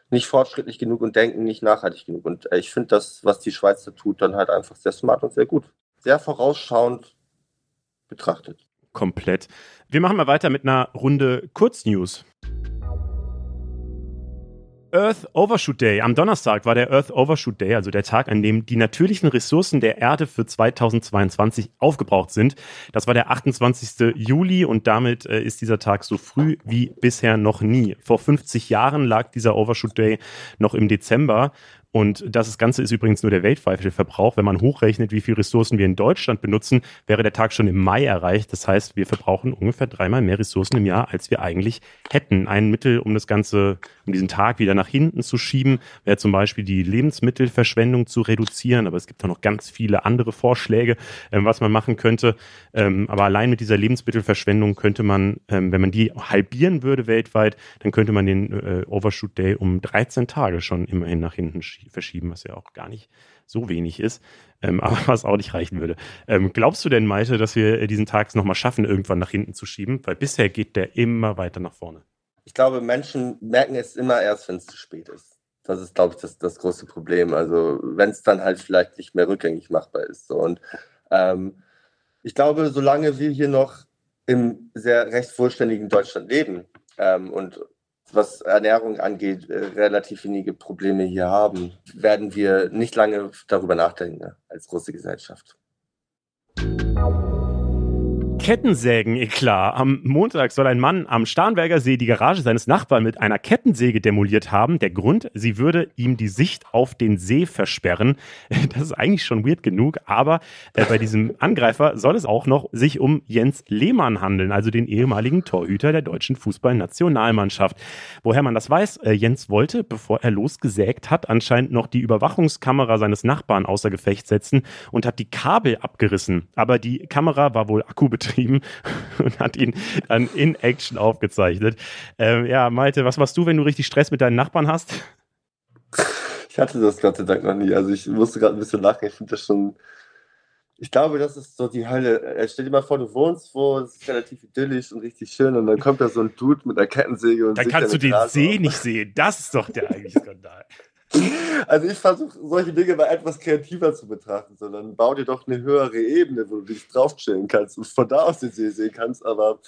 nicht fortschrittlich genug und denken nicht nachhaltig genug. Und äh, ich finde das, was die Schweiz da tut, dann halt einfach sehr smart und sehr gut. Sehr vorausschauend betrachtet. Komplett. Wir machen mal weiter mit einer Runde Kurznews. Earth Overshoot Day. Am Donnerstag war der Earth Overshoot Day, also der Tag, an dem die natürlichen Ressourcen der Erde für 2022 aufgebraucht sind. Das war der 28. Juli und damit äh, ist dieser Tag so früh wie bisher noch nie. Vor 50 Jahren lag dieser Overshoot Day noch im Dezember und das Ganze ist übrigens nur der weltweite Verbrauch. Wenn man hochrechnet, wie viele Ressourcen wir in Deutschland benutzen, wäre der Tag schon im Mai erreicht. Das heißt, wir verbrauchen ungefähr dreimal mehr Ressourcen im Jahr, als wir eigentlich hätten. Ein Mittel, um das Ganze, um diesen Tag wieder nach hinten zu schieben, wäre zum Beispiel die Lebensmittelverschwendung zu reduzieren. Aber es gibt auch noch ganz viele andere Vorschläge, ähm, was man machen könnte. Ähm, aber allein mit dieser Lebensmittelverschwendung könnte man, ähm, wenn man die halbieren würde weltweit, dann könnte man den äh, Overshoot Day um 13 Tage schon immerhin nach hinten schieben verschieben, was ja auch gar nicht so wenig ist, ähm, aber was auch nicht reichen würde. Ähm, glaubst du denn, Malte, dass wir äh, diesen Tag nochmal schaffen, irgendwann nach hinten zu schieben? Weil bisher geht der immer weiter nach vorne. Ich glaube, Menschen merken es immer erst, wenn es zu spät ist. Das ist, glaube ich, das, das große Problem. Also wenn es dann halt vielleicht nicht mehr rückgängig machbar ist. So. Und ähm, ich glaube, solange wir hier noch im sehr recht vollständigen Deutschland leben ähm, und was Ernährung angeht, äh, relativ wenige Probleme hier haben, werden wir nicht lange darüber nachdenken als große Gesellschaft. Kettensägen-Eklat. Am Montag soll ein Mann am Starnberger See die Garage seines Nachbarn mit einer Kettensäge demoliert haben. Der Grund, sie würde ihm die Sicht auf den See versperren. Das ist eigentlich schon weird genug, aber äh, bei diesem Angreifer soll es auch noch sich um Jens Lehmann handeln, also den ehemaligen Torhüter der deutschen Fußballnationalmannschaft. Woher man das weiß, äh, Jens wollte, bevor er losgesägt hat, anscheinend noch die Überwachungskamera seines Nachbarn außer Gefecht setzen und hat die Kabel abgerissen. Aber die Kamera war wohl akkubetrieben geschrieben und hat ihn dann in Action aufgezeichnet. Ähm, ja, Malte, was machst du, wenn du richtig Stress mit deinen Nachbarn hast? Ich hatte das Gott sei Dank noch nie. Also ich musste gerade ein bisschen lachen. Ich finde das schon. Ich glaube, das ist so die Hölle. Äh, stell dir mal vor, du wohnst wo, es ist relativ idyllisch und richtig schön und dann kommt da so ein Dude mit einer Kettensäge und Dann kannst du den See auf. nicht sehen. Das ist doch der eigentliche Skandal. Also ich versuche solche Dinge mal etwas kreativer zu betrachten, sondern bau dir doch eine höhere Ebene, wo du dich draufstellen kannst und von da aus den See sehen kannst. Aber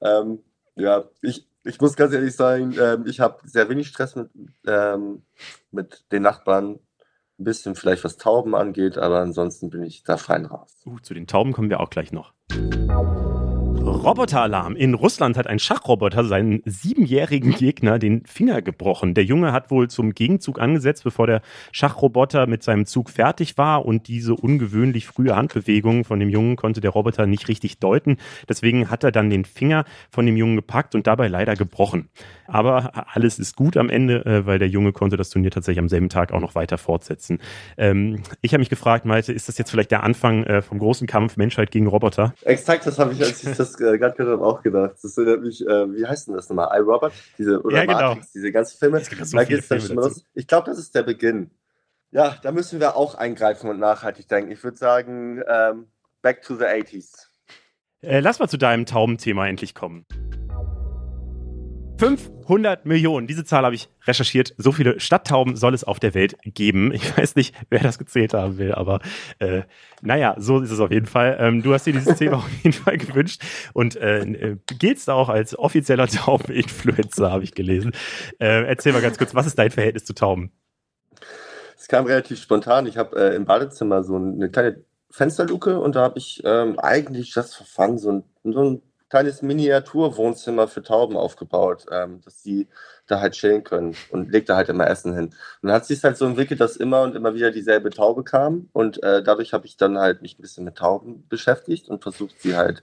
ähm, ja, ich, ich muss ganz ehrlich sagen, ähm, ich habe sehr wenig Stress mit, ähm, mit den Nachbarn. Ein bisschen vielleicht was Tauben angeht, aber ansonsten bin ich da fein raus. Uh, zu den Tauben kommen wir auch gleich noch. Roboteralarm. In Russland hat ein Schachroboter seinen siebenjährigen Gegner den Finger gebrochen. Der Junge hat wohl zum Gegenzug angesetzt, bevor der Schachroboter mit seinem Zug fertig war und diese ungewöhnlich frühe Handbewegung von dem Jungen konnte der Roboter nicht richtig deuten. Deswegen hat er dann den Finger von dem Jungen gepackt und dabei leider gebrochen. Aber alles ist gut am Ende, äh, weil der Junge konnte das Turnier tatsächlich am selben Tag auch noch weiter fortsetzen. Ähm, ich habe mich gefragt, Malte, ist das jetzt vielleicht der Anfang äh, vom großen Kampf Menschheit gegen Roboter? Exakt, das habe ich, als ich das äh, gerade auch gedacht. Das erinnert mich, äh, wie heißt denn das nochmal? iRobot? Diese, oder Ja, genau. Matrix, diese ganzen Filme. So da geht's dann schon los. Ich glaube, das ist der Beginn. Ja, da müssen wir auch eingreifen und nachhaltig denken. Ich würde sagen, ähm, back to the 80s. Äh, lass mal zu deinem Taubenthema endlich kommen. 500 Millionen, diese Zahl habe ich recherchiert. So viele Stadttauben soll es auf der Welt geben. Ich weiß nicht, wer das gezählt haben will, aber äh, naja, so ist es auf jeden Fall. Ähm, du hast dir dieses Thema auf jeden Fall gewünscht und äh, äh, giltst auch als offizieller Tauben-Influencer, habe ich gelesen. Äh, erzähl mal ganz kurz, was ist dein Verhältnis zu Tauben? Es kam relativ spontan. Ich habe äh, im Badezimmer so eine kleine Fensterluke und da habe ich ähm, eigentlich for fun so ein, so ein kleines Miniaturwohnzimmer für Tauben aufgebaut, ähm, dass die da halt chillen können und leg da halt immer Essen hin. Und dann hat sich halt so entwickelt, dass immer und immer wieder dieselbe Taube kam und äh, dadurch habe ich dann halt mich ein bisschen mit Tauben beschäftigt und versucht, sie halt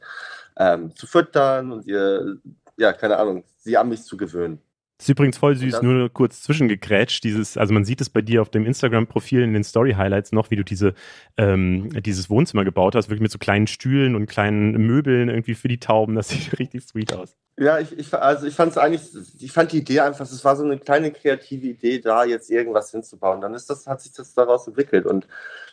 ähm, zu füttern und ihr, ja, keine Ahnung, sie an mich zu gewöhnen. Das ist übrigens voll süß, nur kurz zwischengegrätscht. Dieses, also man sieht es bei dir auf dem Instagram-Profil in den Story-Highlights noch, wie du diese, ähm, dieses Wohnzimmer gebaut hast, wirklich mit so kleinen Stühlen und kleinen Möbeln irgendwie für die Tauben. Das sieht richtig sweet aus. Ja, ich, ich, also ich fand es eigentlich, ich fand die Idee einfach, es war so eine kleine kreative Idee, da jetzt irgendwas hinzubauen. Dann ist das, hat sich das daraus entwickelt. Und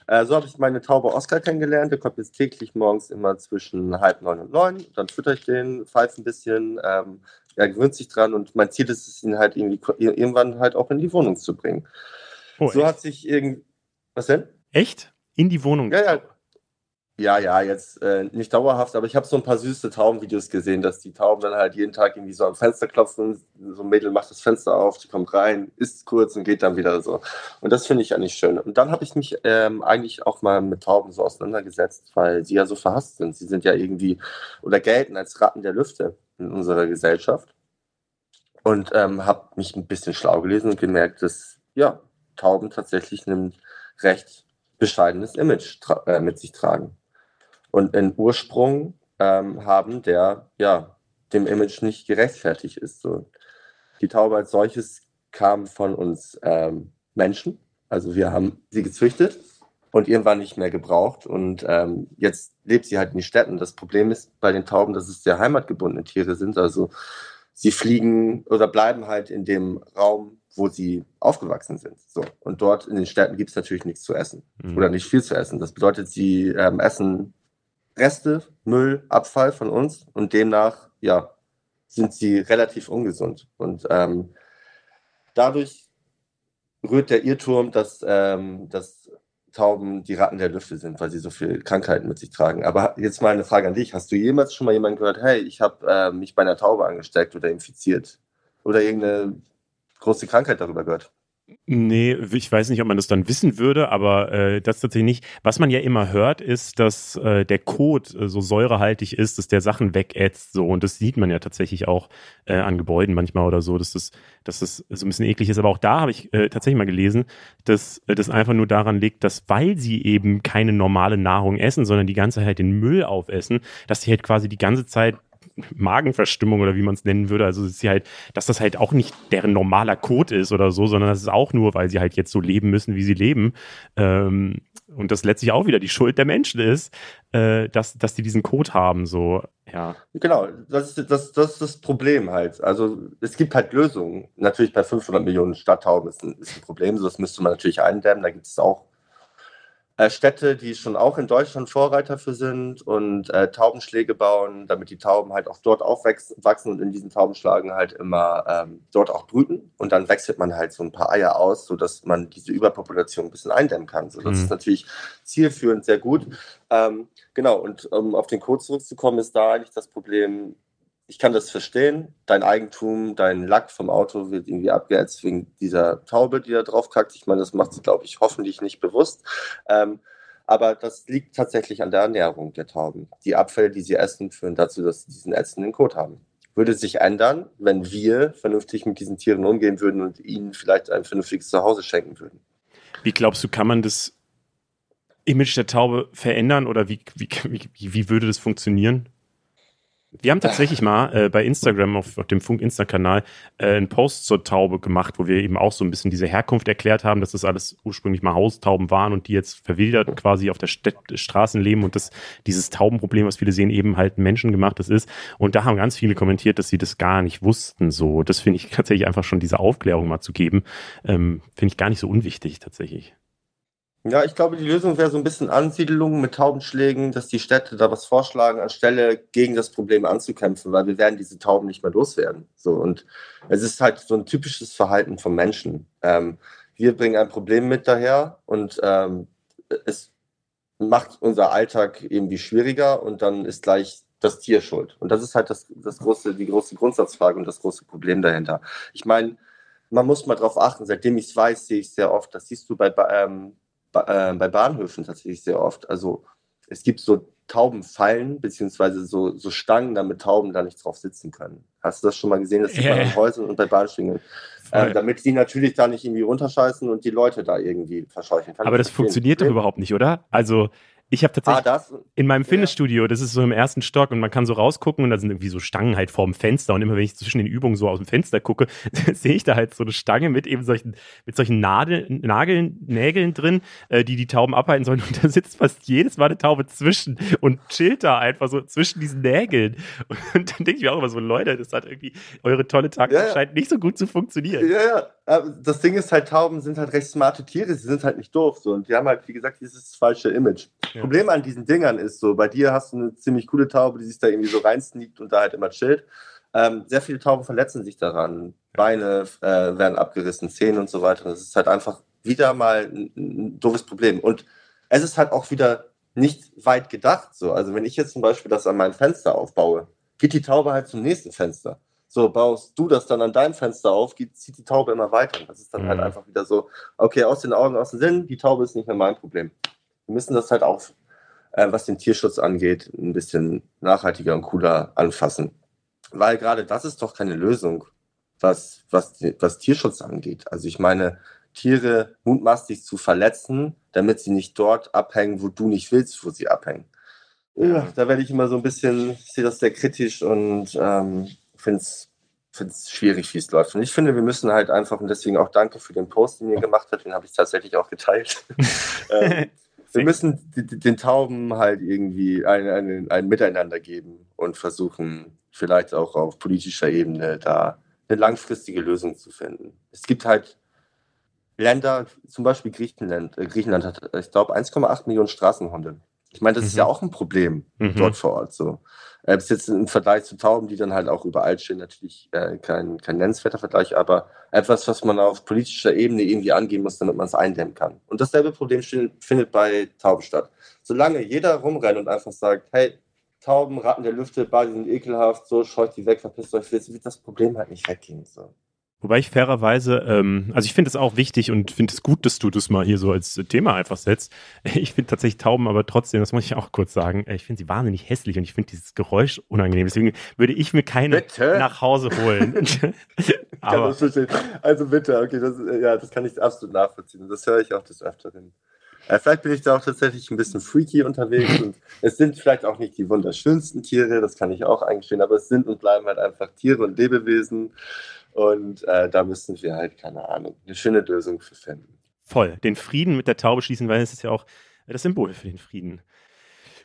äh, so habe ich meine Taube Oscar kennengelernt. Der kommt jetzt täglich morgens immer zwischen halb neun und neun. Dann fütter ich den, pfeife ein bisschen, ähm, er gewöhnt sich dran und mein Ziel ist es, ihn halt irgendwie irgendwann halt auch in die Wohnung zu bringen. Oh, so echt? hat sich irgend. Was denn? echt? In die Wohnung? Ja, ja. Ja, ja, jetzt äh, nicht dauerhaft, aber ich habe so ein paar süße Taubenvideos gesehen, dass die Tauben dann halt jeden Tag irgendwie so am Fenster klopfen. So ein Mädel macht das Fenster auf, die kommt rein, isst kurz und geht dann wieder so. Und das finde ich eigentlich schön. Und dann habe ich mich ähm, eigentlich auch mal mit Tauben so auseinandergesetzt, weil sie ja so verhasst sind. Sie sind ja irgendwie oder gelten als Ratten der Lüfte in unserer Gesellschaft. Und ähm, habe mich ein bisschen schlau gelesen und gemerkt, dass ja, Tauben tatsächlich ein recht bescheidenes Image äh, mit sich tragen und einen Ursprung ähm, haben, der ja dem Image nicht gerechtfertigt ist. So. Die Taube als solches kam von uns ähm, Menschen, also wir haben sie gezüchtet und irgendwann nicht mehr gebraucht und ähm, jetzt lebt sie halt in den Städten. Das Problem ist bei den Tauben, dass es sehr heimatgebundene Tiere sind, also sie fliegen oder bleiben halt in dem Raum, wo sie aufgewachsen sind. So. Und dort in den Städten gibt es natürlich nichts zu essen Mhm. oder nicht viel zu essen. Das bedeutet, sie ähm, essen Reste, Müll, Abfall von uns und demnach, ja, sind sie relativ ungesund. Und ähm, dadurch rührt der Irrtum, dass, ähm, dass Tauben die Ratten der Lüfte sind, weil sie so viel Krankheiten mit sich tragen. Aber jetzt mal eine Frage an dich. Hast du jemals schon mal jemanden gehört, hey, ich habe äh, mich bei einer Taube angesteckt oder infiziert? Oder irgendeine große Krankheit darüber gehört? Nee, ich weiß nicht, ob man das dann wissen würde, aber äh, das tatsächlich nicht. Was man ja immer hört, ist, dass äh, der Kot äh, so säurehaltig ist, dass der Sachen wegätzt so und das sieht man ja tatsächlich auch äh, an Gebäuden manchmal oder so, dass das, dass das so ein bisschen eklig ist. Aber auch da habe ich äh, tatsächlich mal gelesen, dass äh, das einfach nur daran liegt, dass weil sie eben keine normale Nahrung essen, sondern die ganze Zeit den Müll aufessen, dass sie halt quasi die ganze Zeit Magenverstimmung oder wie man es nennen würde. Also dass sie halt, dass das halt auch nicht deren normaler Code ist oder so, sondern das ist auch nur, weil sie halt jetzt so leben müssen, wie sie leben. Ähm, und das letztlich auch wieder die Schuld der Menschen ist, äh, dass, dass die diesen Code haben. So, ja. Genau, das ist das, das ist das Problem halt. Also es gibt halt Lösungen. Natürlich bei 500 Millionen Stadttauben ist ein, ist ein Problem, so das müsste man natürlich eindämmen. Da gibt es auch Städte, die schon auch in Deutschland Vorreiter für sind und äh, Taubenschläge bauen, damit die Tauben halt auch dort aufwachsen und in diesen Taubenschlagen halt immer ähm, dort auch brüten. Und dann wechselt man halt so ein paar Eier aus, sodass man diese Überpopulation ein bisschen eindämmen kann. So, das Mhm. ist natürlich zielführend sehr gut. Ähm, genau, und um auf den Code zurückzukommen, ist da eigentlich das Problem, ich kann das verstehen, dein Eigentum, dein Lack vom Auto wird irgendwie abgeätzt wegen dieser Taube, die da drauf kackt. Ich meine, das macht sie, glaube ich, hoffentlich nicht bewusst. Ähm, aber das liegt tatsächlich an der Ernährung der Tauben. Die Abfälle, die sie essen, führen dazu, dass sie diesen ätzenden Kot haben. Würde sich ändern, wenn wir vernünftig mit diesen Tieren umgehen würden und ihnen vielleicht ein vernünftiges Zuhause schenken würden. Wie glaubst du, kann man das Image der Taube verändern oder wie, wie, wie, wie würde das funktionieren? Wir haben tatsächlich mal äh, bei Instagram auf, auf dem Funk-Insta-Kanal äh, einen Post zur Taube gemacht, wo wir eben auch so ein bisschen diese Herkunft erklärt haben, dass das alles ursprünglich mal Haustauben waren und die jetzt verwildert quasi auf der Städt Straßen leben und dass dieses Taubenproblem, was viele sehen, eben halt menschengemachtes ist. Und da haben ganz viele kommentiert, dass sie das gar nicht wussten. So, das finde ich tatsächlich einfach schon diese Aufklärung mal zu geben, ähm, finde ich gar nicht so unwichtig tatsächlich. Ja, ich glaube, die Lösung wäre so ein bisschen Ansiedelung mit Taubenschlägen, dass die Städte da was vorschlagen, anstelle gegen das Problem anzukämpfen, weil wir werden diese Tauben nicht mehr loswerden. So, und es ist halt so ein typisches Verhalten von Menschen. Ähm, wir bringen ein Problem mit daher und ähm, es macht unser Alltag irgendwie schwieriger und dann ist gleich das Tier schuld. Und das ist halt das, das große, die große Grundsatzfrage und das große Problem dahinter. Ich meine, man muss mal drauf achten, seitdem ich es weiß, sehe ich sehr oft, das siehst du bei, ähm, äh, bei Bahnhöfen tatsächlich sehr oft. Also es gibt so Taubenfallen, beziehungsweise so, so Stangen, damit Tauben da nicht drauf sitzen können. Hast du das schon mal gesehen? Das sieht man an Häusern und bei Bahnstingen. Äh, damit die natürlich da nicht irgendwie runterscheißen und die Leute da irgendwie verscheuchen. Aber das funktioniert doch überhaupt nicht, oder? Also ich habe tatsächlich ah, in meinem Fitnessstudio, das ist so im ersten Stock und man kann so rausgucken und da sind irgendwie so Stangen halt vorm Fenster und immer wenn ich zwischen den Übungen so aus dem Fenster gucke, sehe ich da halt so eine Stange mit eben solchen mit solchen Nadel, Nageln, Nägeln drin, äh, die die Tauben abhalten sollen und da sitzt fast jedes Mal eine Taube zwischen und chillt da einfach so zwischen diesen Nägeln und, dann denke ich mir auch immer so Leute, das hat irgendwie eure tolle Taktik ja, ja. scheint nicht so gut zu funktionieren. Ja, ja. Das Ding ist halt, Tauben sind halt recht smarte Tiere, sie sind halt nicht doof so und die haben halt wie gesagt dieses falsche Image. Ja. Problem an diesen Dingern ist so, bei dir hast du eine ziemlich coole Taube, die sich da irgendwie so reinsneakt und da halt immer chillt. Ähm, sehr viele Tauben verletzen sich daran. Beine äh, werden abgerissen, Zähne und so weiter. Das ist halt einfach wieder mal ein, ein doofes Problem. Und es ist halt auch wieder nicht weit gedacht. So. Also wenn ich jetzt zum Beispiel das an meinem Fenster aufbaue, geht die Taube halt zum nächsten Fenster. So, baust du das dann an deinem Fenster auf, geht, zieht die Taube immer weiter. Und das ist dann halt mhm. halt einfach wieder so, okay, aus den Augen, aus dem Sinn, die Taube ist nicht mehr mein Problem. Wir müssen das halt auch äh, was den Tierschutz angeht, ein bisschen nachhaltiger und cooler anfassen. Weil gerade das ist doch keine Lösung, was, was, was Tierschutz angeht. Also ich meine, Tiere mutmaßlich zu verletzen, damit sie nicht dort abhängen, wo du nicht willst, wo sie abhängen. Ja, da werde ich immer so ein bisschen, ich sehe das sehr kritisch und ähm, finde es finde es schwierig, wie es läuft. Und ich finde, wir müssen halt einfach, und deswegen auch danke für den Post, den ihr gemacht habt, den habe ich tatsächlich auch geteilt. ähm, wir müssen den Tauben halt irgendwie ein, ein, ein Miteinander geben und versuchen, vielleicht auch auf politischer Ebene da eine langfristige Lösung zu finden. Es gibt halt Länder, zum Beispiel Griechenland, äh, Griechenland hat, ich glaube, 1,8 Millionen Straßenhunde. Ich meine, das mhm. ist ja auch ein Problem mhm. dort vor Ort so. Äh, bis jetzt im Vergleich zu Tauben, die dann halt auch überall stehen, natürlich äh, kein, kein nennenswerter Vergleich, aber etwas, was man auf politischer Ebene irgendwie angehen muss, damit man es eindämmen kann. Und dasselbe Problem findet bei Tauben statt. Solange jeder rumrennt und einfach sagt, hey, Tauben, Ratten der Lüfte, Bade sind ekelhaft, so scheut die weg, verpisst euch, wird das Problem halt nicht weggehen. So. Wobei ich fairerweise, ähm, also ich finde es auch wichtig und finde es gut, dass du das mal hier so als Thema einfach setzt. Ich finde tatsächlich Tauben, aber trotzdem, das muss ich auch kurz sagen, ich finde sie wahnsinnig hässlich und ich finde dieses Geräusch unangenehm. Deswegen würde ich mir keine bitte? nach Hause holen. aber, also bitte, okay, das, ja, das kann ich absolut nachvollziehen. Das höre ich auch des Öfteren. Äh, vielleicht bin ich da auch tatsächlich ein bisschen freaky unterwegs und es sind vielleicht auch nicht die wunderschönsten Tiere, das kann ich auch eingestehen, aber es sind und bleiben halt einfach Tiere und Lebewesen und äh, da müssen wir halt, keine Ahnung, eine schöne Lösung für finden. Voll. Den Frieden mit der Taube schließen, weil es ist ja auch das Symbol für den Frieden.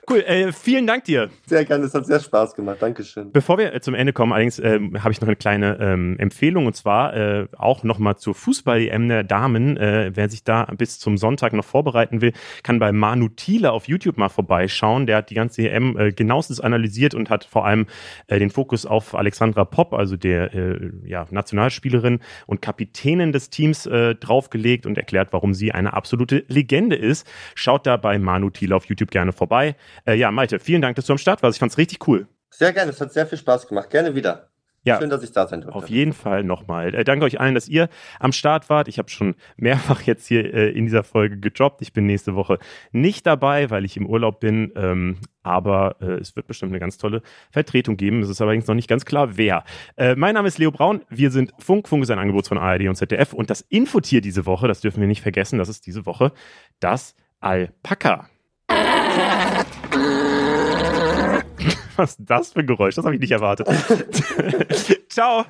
Cool, äh, vielen Dank dir. Sehr gerne, es hat sehr Spaß gemacht. Dankeschön. Bevor wir äh, zum Ende kommen, allerdings äh, habe ich noch eine kleine ähm, Empfehlung und zwar äh, auch nochmal zur Fußball-EM der Damen. Äh, wer sich da bis zum Sonntag noch vorbereiten will, kann bei Manu Thiele auf YouTube mal vorbeischauen. Der hat die ganze EM äh, genauestens analysiert und hat vor allem äh, den Fokus auf Alexandra Popp, also der äh, ja, Nationalspielerin und Kapitänin des Teams, äh, draufgelegt und erklärt, warum sie eine absolute Legende ist. Schaut da bei Manu Thiele auf YouTube gerne vorbei. Äh, ja, Malte, vielen Dank, dass du am Start warst. Ich fand es richtig cool. Sehr gerne, es hat sehr viel Spaß gemacht. Gerne wieder. Ja, Schön, dass ich da sein durfte. Auf jeden Fall nochmal. Äh, danke euch allen, dass ihr am Start wart. Ich habe schon mehrfach jetzt hier äh, in dieser Folge gedroppt. Ich bin nächste Woche nicht dabei, weil ich im Urlaub bin. Ähm, aber äh, es wird bestimmt eine ganz tolle Vertretung geben. Es ist allerdings noch nicht ganz klar, wer. Äh, mein Name ist Leo Braun. Wir sind Funk. Funk ist ein Angebot von ARD und ZDF. Und das Infotier diese Woche, das dürfen wir nicht vergessen, das ist diese Woche das Alpaka. Was ist das für ein Geräusch? Das habe ich nicht erwartet. Ciao.